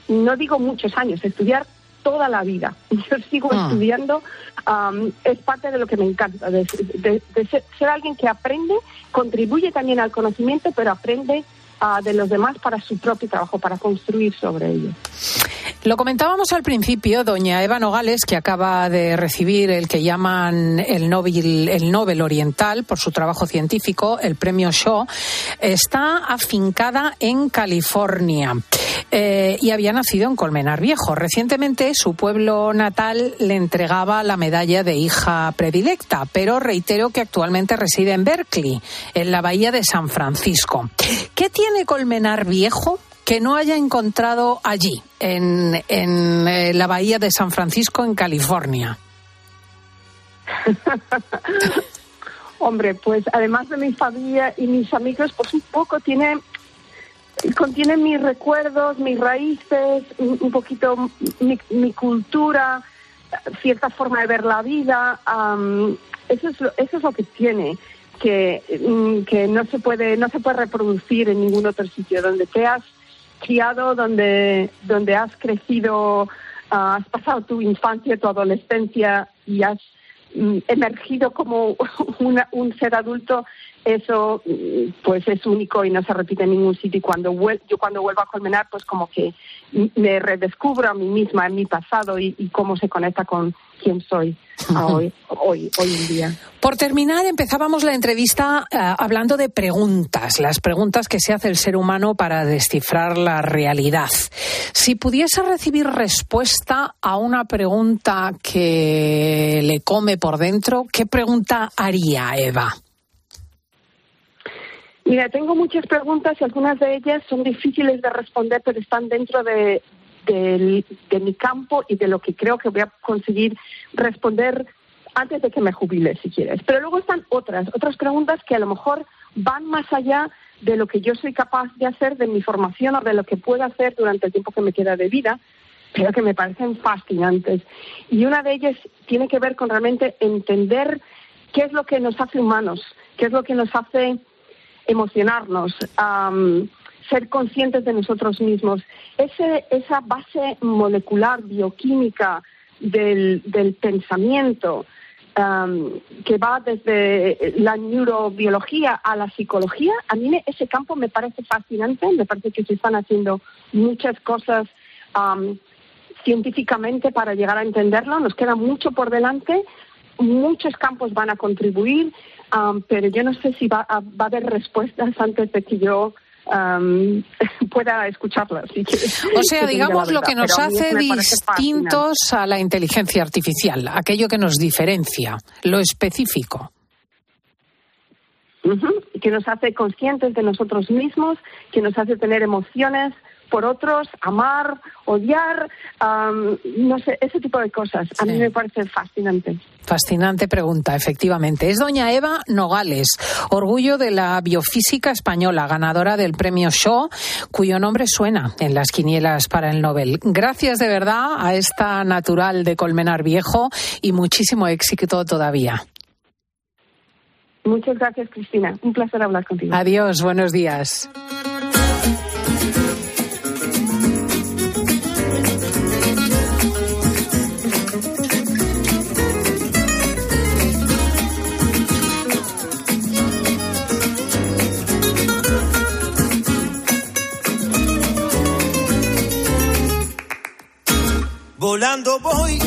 no digo muchos años, estudiar toda la vida. Yo sigo ah. estudiando, um, es parte de lo que me encanta, de, de, de ser, ser, alguien que aprende, contribuye también al conocimiento, pero aprende de los demás para su propio trabajo, para construir sobre ello. Lo comentábamos al principio, doña Eva Nogales, que acaba de recibir el que llaman el Nobel, el Nobel Oriental por su trabajo científico, el premio Shaw, está afincada en California eh, y había nacido en Colmenar Viejo. Recientemente su pueblo natal le entregaba la medalla de hija predilecta, pero reitero que actualmente reside en Berkeley, en la bahía de San Francisco. ¿Qué tiene Colmenar Viejo que no haya encontrado allí, en, en eh, la bahía de San Francisco, en California? Hombre, pues además de mi familia y mis amigos, pues un poco tiene contiene mis recuerdos, mis raíces, un, poquito mi, mi, cultura, cierta forma de ver la vida. Um, eso es lo, eso es lo que tiene que, mm, que no se puede no se puede reproducir en ningún otro sitio. Donde te has criado, donde donde has crecido, uh, has pasado tu infancia, tu adolescencia y has mm, emergido como una, un ser adulto eso pues es único y no se repite en ningún sitio. Y cuando yo cuando vuelvo a Colmenar pues como que me redescubro a mí misma en mi pasado y, y cómo se conecta con quién soy hoy, hoy, hoy en día. Por terminar, empezábamos la entrevista uh, hablando de preguntas, las preguntas que se hace el ser humano para descifrar la realidad. Si pudiese recibir respuesta a una pregunta que le come por dentro, ¿qué pregunta haría Eva? Mira, tengo muchas preguntas y algunas de ellas son difíciles de responder, pero están dentro de, de, mi campo y de lo que creo que voy a conseguir responder antes de que me jubile, si quieres. Pero luego están otras, otras preguntas que a lo mejor van más allá de lo que yo soy capaz de hacer, de mi formación o de lo que puedo hacer durante el tiempo que me queda de vida, pero que me parecen fascinantes. Y una de ellas tiene que ver con realmente entender qué es lo que nos hace humanos, qué es lo que nos hace emocionarnos, ser conscientes de nosotros mismos. Ese, esa base molecular, bioquímica del, del pensamiento, um, que va desde la neurobiología a la psicología, a mí ese campo me parece fascinante, me parece que se están haciendo muchas cosas um, científicamente para llegar a entenderlo, nos queda mucho por delante, muchos campos van a contribuir, um, pero yo no sé si va a, va a, haber respuestas antes de que yo um, pueda escucharlas. O sea, digamos lo que nos hace distintos a la inteligencia artificial, aquello que nos diferencia, lo específico. Uh -huh. Que nos hace conscientes de nosotros mismos, que nos hace tener emociones, por otros, amar, odiar, um, no sé, ese tipo de cosas. A sí. mí me parece fascinante. Fascinante pregunta, efectivamente. Es doña Eva Nogales, orgullo de la biofísica española, ganadora del premio Shaw, cuyo nombre suena en las quinielas para el Nobel. Gracias de verdad a esta natural de Colmenar Viejo y muchísimo éxito todavía. Muchas gracias, Cristina. Un placer hablar contigo. Adiós, buenos días. Volando voy,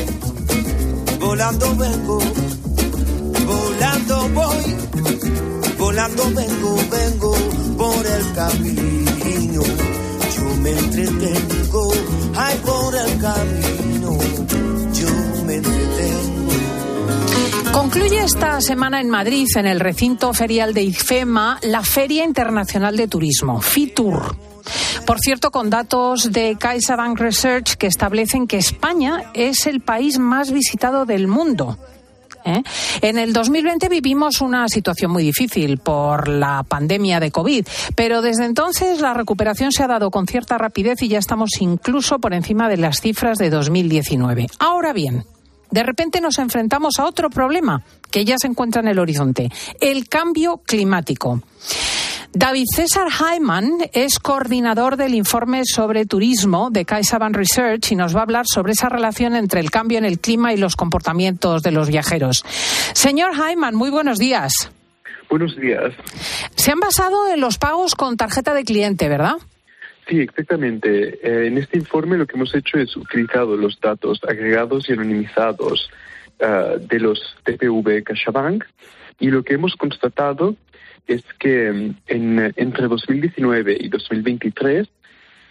volando vengo, volando voy, volando vengo, vengo por el camino. Yo me entretengo, ay por el camino, yo me entretengo. Concluye esta semana en Madrid, en el recinto ferial de IFEMA, la Feria Internacional de Turismo, FITUR. Por cierto, con datos de CaixaBank Research que establecen que España es el país más visitado del mundo. ¿Eh? En el 2020 vivimos una situación muy difícil por la pandemia de COVID, pero desde entonces la recuperación se ha dado con cierta rapidez y ya estamos incluso por encima de las cifras de 2019. Ahora bien, de repente nos enfrentamos a otro problema que ya se encuentra en el horizonte, el cambio climático. David César Hyman es coordinador del informe sobre turismo de CaixaBank Research y nos va a hablar sobre esa relación entre el cambio en el clima y los comportamientos de los viajeros. Señor Hyman, muy buenos días. Buenos días. Se han basado en los pagos con tarjeta de cliente, ¿verdad? Sí, exactamente. Eh, en este informe lo que hemos hecho es utilizado los datos agregados y anonimizados uh, de los TPV CaixaBank y lo que hemos constatado es que en, entre 2019 y 2023,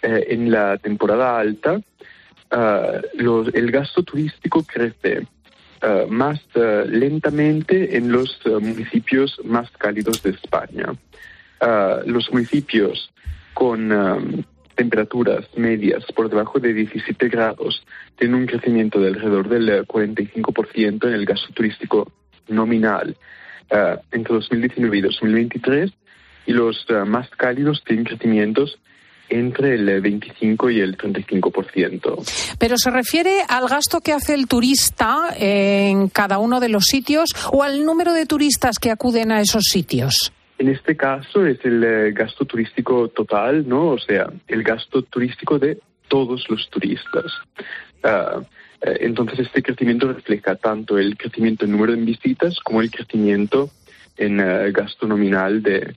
eh, en la temporada alta, los, el gasto turístico crece uh, más uh, lentamente en los municipios más cálidos de España. los municipios con temperaturas medias por debajo de 17 grados tienen un crecimiento de alrededor del 45% en el gasto turístico nominal uh, entre 2019 y 2023 y los uh, más cálidos tienen crecimientos entre el 25 y el 35%. Pero se refiere al gasto que hace el turista en cada uno de los sitios o al número de turistas que acuden a esos sitios. En este caso es el eh, gasto turístico total, ¿no? O sea, el gasto turístico de todos los turistas. Uh, entonces, este crecimiento refleja tanto el crecimiento en número de visitas como el crecimiento en uh, gasto nominal de,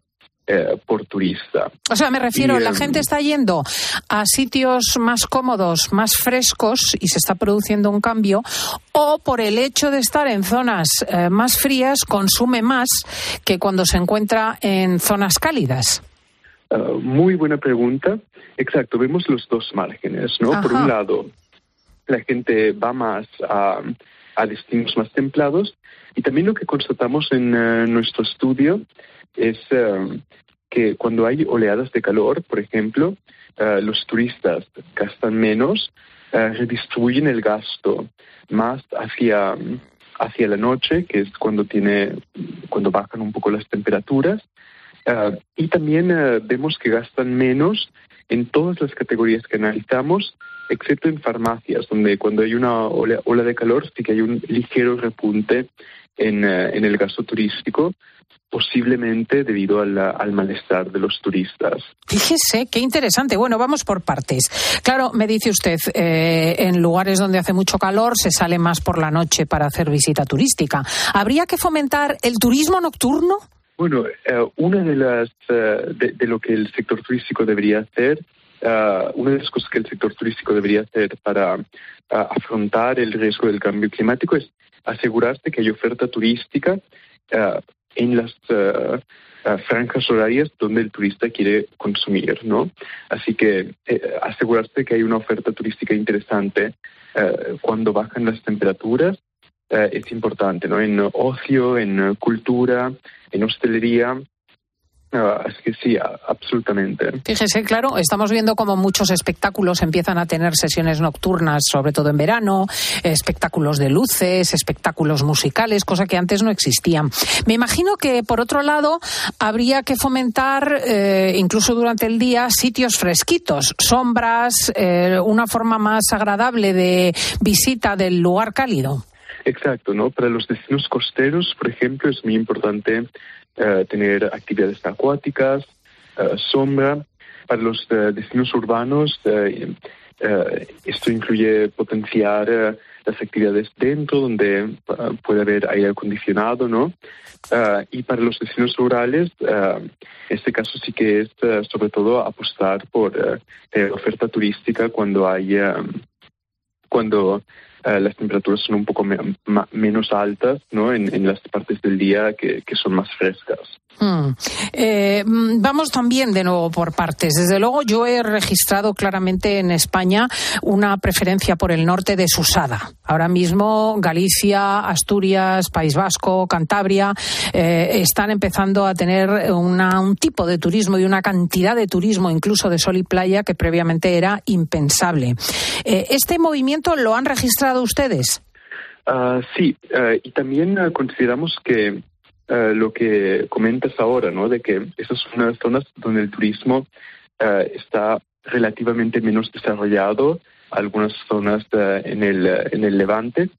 eh, por turista. O sea, me refiero, Y, la em, gente está yendo a sitios más cómodos, más frescos y se está produciendo un cambio, o por el hecho de estar en zonas eh, más frías consume más que cuando se encuentra en zonas cálidas. Uh, muy buena pregunta. Exacto, vemos los dos márgenes, ¿no? Por un lado, la gente va más a, a destinos más templados. Y también lo que constatamos en eh, nuestro estudio es eh, que cuando hay oleadas de calor, por ejemplo, eh, los turistas gastan menos, redistribuyen el gasto más hacia, hacia la noche, que es cuando, tiene, cuando bajan un poco las temperaturas, Uh, y también uh, vemos que gastan menos en todas las categorías que analizamos, excepto en farmacias, donde cuando hay una ola, ola de calor sí que hay un ligero repunte en, uh, en el gasto turístico, posiblemente debido al, al malestar de los turistas. Fíjese, qué interesante. Bueno, vamos por partes. Claro, me dice usted, eh, en lugares donde hace mucho calor se sale más por la noche para hacer visita turística. ¿Habría que fomentar el turismo nocturno? Bueno, eh, una de las eh, de, de, lo que el sector turístico debería hacer, uh, una de las cosas que el sector turístico debería hacer para uh, afrontar el riesgo del cambio climático es asegurarse que hay oferta turística uh, en las franjas horarias donde el turista quiere consumir, ¿no? Así que eh, asegurarse que hay una oferta turística interesante cuando bajan las temperaturas es importante, ¿no? En ocio, en cultura, en hostelería. Así que sí, absolutamente. Fíjese, claro, estamos viendo como muchos espectáculos empiezan a tener sesiones nocturnas, sobre todo en verano, espectáculos de luces, espectáculos musicales, cosa que antes no existían. Me imagino que, por otro lado, habría que fomentar, eh, incluso durante el día, sitios fresquitos, sombras, eh, una forma más agradable de visita del lugar cálido. Exacto, ¿no? Para los destinos costeros, por ejemplo, es muy importante uh, tener actividades acuáticas, uh, sombra. Para los uh, destinos urbanos, esto incluye potenciar las actividades dentro, donde puede haber aire acondicionado, ¿no? y para los destinos rurales, en este caso sí que es sobre todo apostar por oferta turística cuando hay, cuando Uh, las temperaturas son un poco me menos altas ¿no? en, las partes del día que, son más frescas. Hmm. Eh, vamos también de nuevo por partes. Desde luego yo he registrado claramente en España una preferencia por el norte de Susada. Ahora mismo Galicia, Asturias, País Vasco, Cantabria eh, están empezando a tener una, un tipo de turismo y una cantidad de turismo, incluso de sol y playa, que previamente era impensable. Eh, ¿Este movimiento lo han registrado ustedes? Uh, sí, uh, y también uh, consideramos que Uh, lo que comentas ahora, ¿no? De que esas son unas zonas donde el turismo está relativamente menos desarrollado, algunas zonas en, el, en el Levante.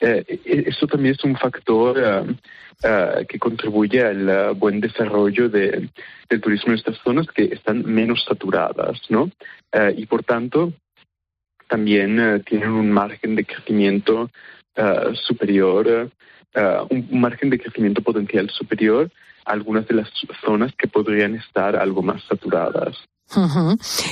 eso también es un factor que contribuye al buen desarrollo de, del turismo en estas zonas que están menos saturadas, ¿no? y por tanto, también tienen un margen de crecimiento superior Uh, un, margen de crecimiento potencial superior a algunas de las zonas que podrían estar algo más saturadas.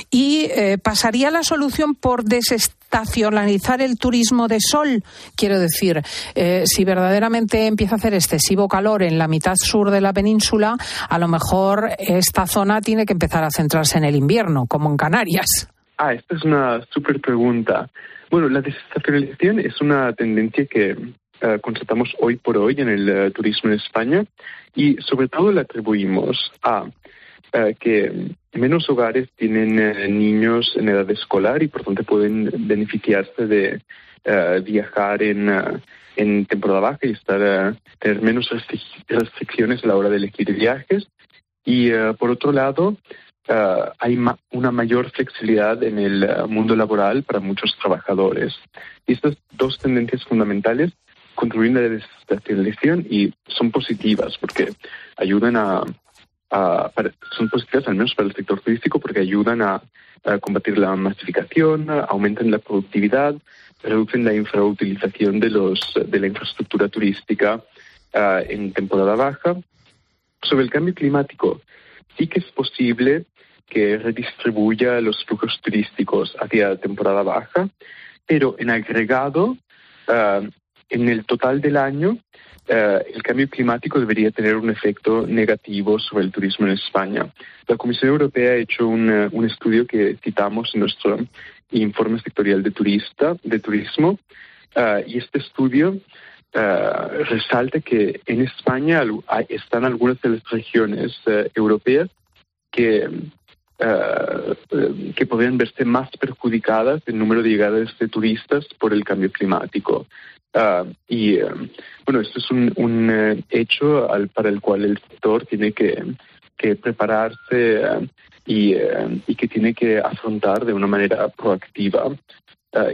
¿Y eh, pasaría la solución por desestacionalizar el turismo de sol? Quiero decir, eh, si verdaderamente empieza a hacer excesivo calor en la mitad sur de la península, a lo mejor esta zona tiene que empezar a centrarse en el invierno, como en Canarias. Ah, esta es una súper pregunta. Bueno, la desestacionalización es una tendencia que Uh, constatamos hoy por hoy en el uh, turismo en España y sobre todo la atribuimos a eh, que menos hogares tienen eh, niños en edad escolar y por tanto pueden beneficiarse de eh, viajar en, en temporada baja y estar tener menos restricciones a la hora de elegir viajes. Y por otro lado, hay una mayor flexibilidad en el mundo laboral para muchos trabajadores. Y estas dos tendencias fundamentales contribuyen a la desestabilización y son positivas porque ayudan a, son positivas al menos para el sector turístico porque ayudan a, combatir la masificación, aumentan la productividad, reducen la infrautilización de, los, de la infraestructura turística ah, en temporada baja. Sobre el cambio climático, sí que es posible que redistribuya los flujos turísticos hacia temporada baja, pero en agregado, ah, en el total del año, eh, el cambio climático debería tener un efecto negativo sobre el turismo en España. La Comisión Europea ha hecho un, eh, estudio que citamos en nuestro informe sectorial de, turista, de turismo eh, y este estudio resalta que en España están algunas de las regiones europeas que que podrían verse más perjudicadas en número de llegadas de turistas por el cambio climático. Ah, y eh, bueno, esto es un, eh, hecho para el cual el sector tiene que, prepararse eh, y, que tiene que afrontar de una manera proactiva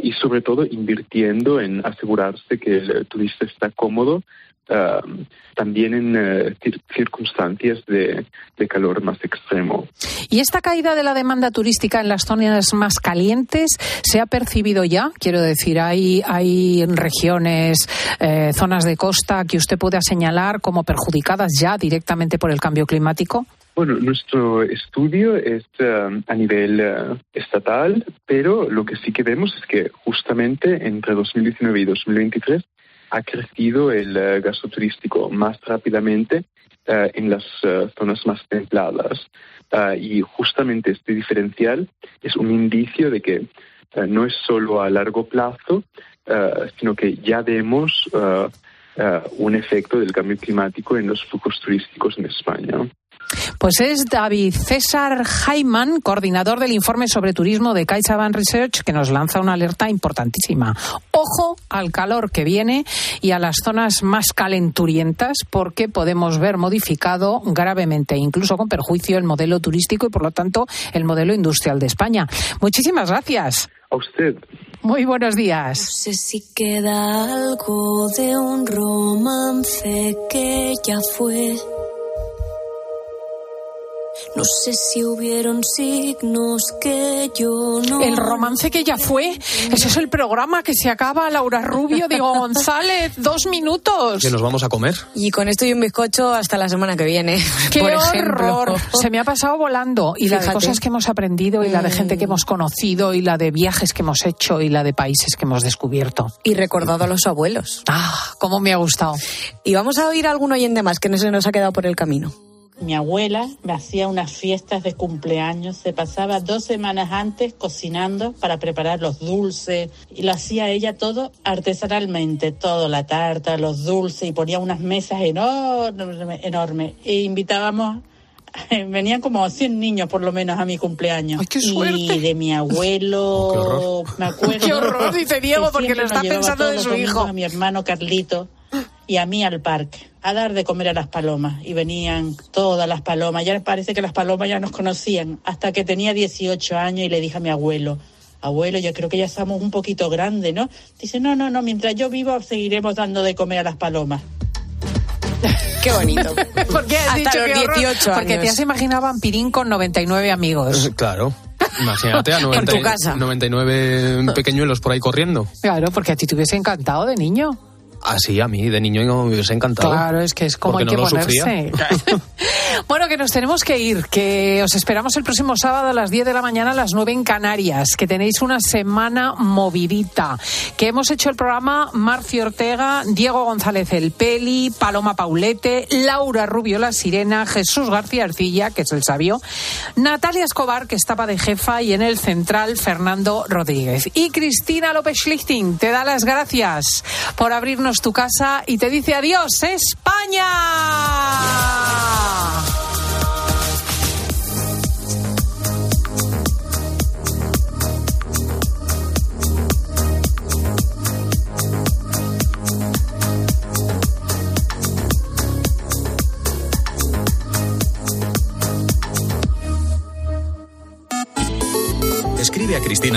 y sobre todo invirtiendo en asegurarse que el turista está cómodo Um, también en eh, circunstancias de, calor más extremo. ¿Y esta caída de la demanda turística en las zonas más calientes se ha percibido ya? Quiero decir, hay, hay regiones, eh, zonas de costa que usted pueda señalar como perjudicadas ya directamente por el cambio climático. Bueno, nuestro estudio es um, a nivel uh, estatal, pero lo que sí que vemos es que justamente entre 2019 y 2023 ha crecido el eh, gasto turístico más rápidamente eh, en las eh, zonas más templadas. y justamente este diferencial es un indicio de que no es solo a largo plazo, sino que ya vemos un efecto del cambio climático en los flujos turísticos en España. Pues es David César Jaiman, coordinador del informe sobre turismo de CaixaBank Research, que nos lanza una alerta importantísima. Ojo al calor que viene y a las zonas más calenturientas, porque podemos ver modificado gravemente, incluso con perjuicio, el modelo turístico y, por lo tanto, el modelo industrial de España. Muchísimas gracias. A usted. Muy buenos días. No sé si queda algo de un romance que ya fue no sé si hubieron signos que yo no. El romance que ya fue. Ese es el programa que se acaba, Laura Rubio, Diego González. Dos minutos. Que nos vamos a comer. Y con esto y un bizcocho hasta la semana que viene. ¡Qué horror! Se me ha pasado volando. Y la de cosas que hemos aprendido, y la de gente que hemos conocido, y la de viajes que hemos hecho, y la de países que hemos descubierto. Y recordado a los abuelos. ¡Ah! ¡Cómo me ha gustado! Y vamos a oír a algún oyente más que no se nos ha quedado por el camino. Mi abuela me hacía unas fiestas de cumpleaños, se pasaba dos semanas antes cocinando para preparar los dulces y lo hacía ella todo artesanalmente, todo, la tarta, los dulces y ponía unas mesas enormes, enormes. E invitábamos venían como 100 niños por lo menos a mi cumpleaños. qué suerte. Y de mi abuelo, oh, me acuerdo. Qué horror, dice Diego, porque lo está pensando de su hijo. A mi hermano Carlito y a mí al parque a dar de comer a las palomas y venían todas las palomas. Ya parece que las palomas ya nos conocían hasta que tenía 18 años y le dije a mi abuelo, abuelo, yo creo que ya estamos un poquito grandes, ¿no? Dice, no, no, no, mientras yo vivo seguiremos dando de comer a las palomas. Qué bonito. ¿Por qué has dicho los 18 años? Porque te has imaginado vampirín con 99 amigos. Claro. Imagínate a 99 pequeñuelos por ahí corriendo. Claro, porque a ti te hubiese encantado de niño. Ah, sí, a mí de niño me hubiese encantado. Claro, es que es como hay que ponerse. bueno, que nos tenemos que ir, que os esperamos el próximo sábado a las 10 de la mañana a las 9 en Canarias, que tenéis una semana movidita, que hemos hecho el programa Marcio Ortega, Diego González El Peli, Paloma Paulete, Laura Rubio La Sirena, Jesús García Arcilla, que es el sabio, Natalia Escobar, que estaba de jefa, y en el central Fernando Rodríguez. Y Cristina López Schlichting, te da las gracias por abrirnos tu casa y te dice adiós, España.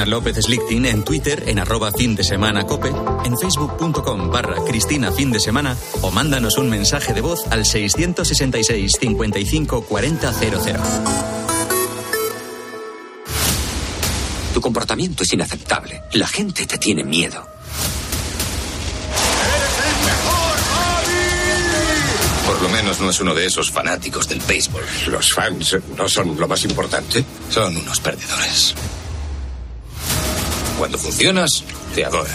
Cristina López Slichting en Twitter en arroba fin de semana cope, en facebook.com barra Cristina fin de semana o mándanos un mensaje de voz al 666 55 40 Tu comportamiento es inaceptable. La gente te tiene miedo. Por lo menos no es uno de esos fanáticos del béisbol. Los fans no son lo más importante. Son unos perdedores. Cuando funcionas, te adoran.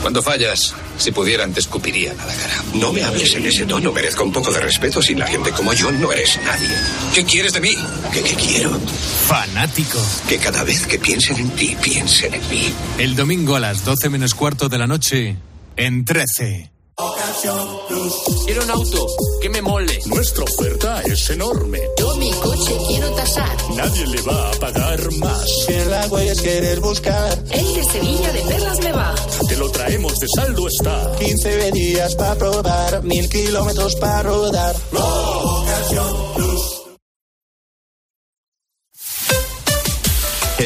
Cuando fallas, si pudieran, te escupirían a la cara. No me hables en ese tono. Merezco un poco de respeto. Sin la gente como yo, no eres nadie. ¿Qué quieres de mí? ¿Qué, qué quiero? Fanático. Que cada vez que piensen en ti, piensen en mí. El domingo a las 12 menos cuarto de la noche, en 13. Quiero un auto que me mole. Nuestra oferta es enorme. Yo mi coche quiero tasar. Nadie le va a pagar más. Si en la huellas quieres buscar. El de Sevilla de Perlas me va. Te lo traemos de saldo está. 15 días para probar, mil kilómetros para rodar. Ocasión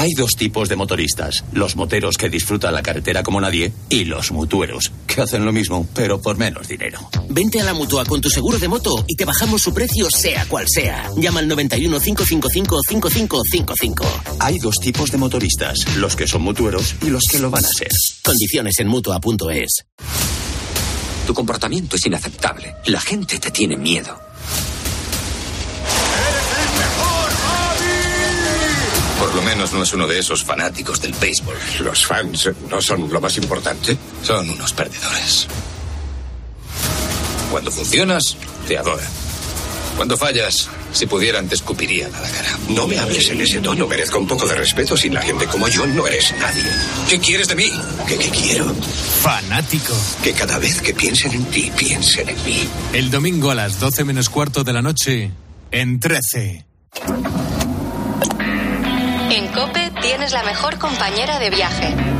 Hay dos tipos de motoristas. Los moteros que disfrutan la carretera como nadie y los mutueros, que hacen lo mismo, pero por menos dinero. Vente a la mutua con tu seguro de moto y te bajamos su precio sea cual sea. Llama al 91 555 5555. Hay dos tipos de motoristas, los que son mutueros y los que lo van a ser. Condiciones en mutua.es. Tu comportamiento es inaceptable. La gente te tiene miedo. Por lo menos no es uno de esos fanáticos del béisbol. Los fans no son lo más importante. Son unos perdedores. Cuando funcionas, te adoran. Cuando fallas, si pudieran, te escupirían a la cara. No me hables en ese tono. Merezco un poco de respeto. Sin la gente como yo, no eres nadie. ¿Qué quieres de mí? ¿Qué, qué quiero? Fanático. Que cada vez que piensen en ti, piensen en mí. El domingo a las 12 menos cuarto de la noche, en 13. En Cope tienes la mejor compañera de viaje.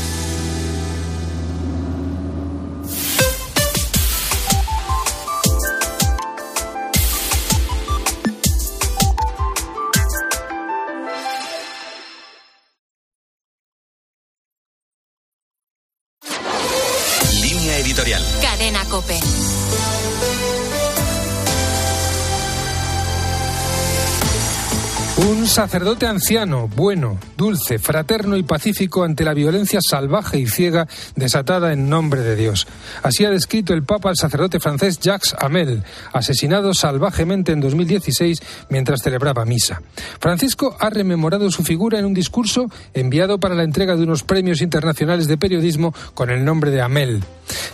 Cope. Un sacerdote anciano, bueno, dulce, fraterno y pacífico ante la violencia salvaje y ciega desatada en nombre de Dios. Así ha descrito el Papa al sacerdote francés Jacques Hamel, asesinado salvajemente en 2016 mientras celebraba misa. Francisco ha rememorado su figura en un discurso enviado para la entrega de unos premios internacionales de periodismo con el nombre de Hamel.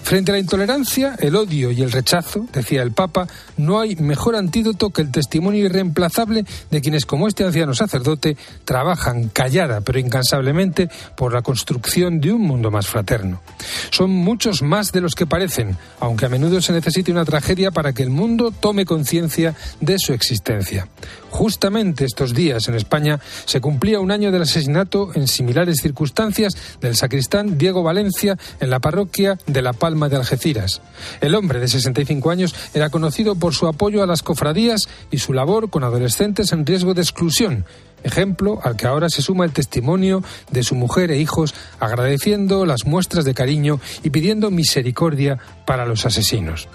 Frente a la intolerancia, el odio y el rechazo, decía el Papa, no hay mejor antídoto que el testimonio irreemplazable de quienes, como este anciano sacerdote, trabajan callada pero incansablemente por la construcción de un mundo más fraterno. Son muchos más de los que parecen, aunque a menudo se necesite una tragedia para que el mundo tome conciencia de su existencia. Justamente estos días en España se cumplía un año del asesinato en similares circunstancias del sacristán Diego Valencia en la parroquia de La Palma de Algeciras. El hombre de 65 años era conocido por su apoyo a las cofradías y su labor con adolescentes en riesgo de exclusión, ejemplo al que ahora se suma el testimonio de su mujer e hijos agradeciendo las muestras de cariño y pidiendo misericordia para los asesinos.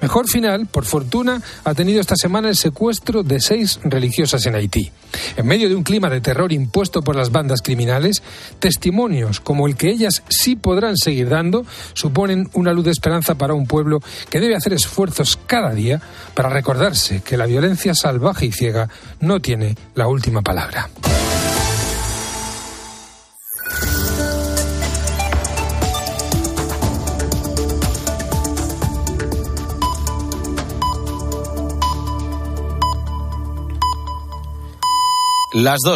Mejor final, por fortuna, ha tenido esta semana el secuestro de seis religiosas en Haití. En medio de un clima de terror impuesto por las bandas criminales, testimonios como el que ellas sí podrán seguir dando suponen una luz de esperanza para un pueblo que debe hacer esfuerzos cada día para recordarse que la violencia salvaje y ciega no tiene la última palabra. Las dos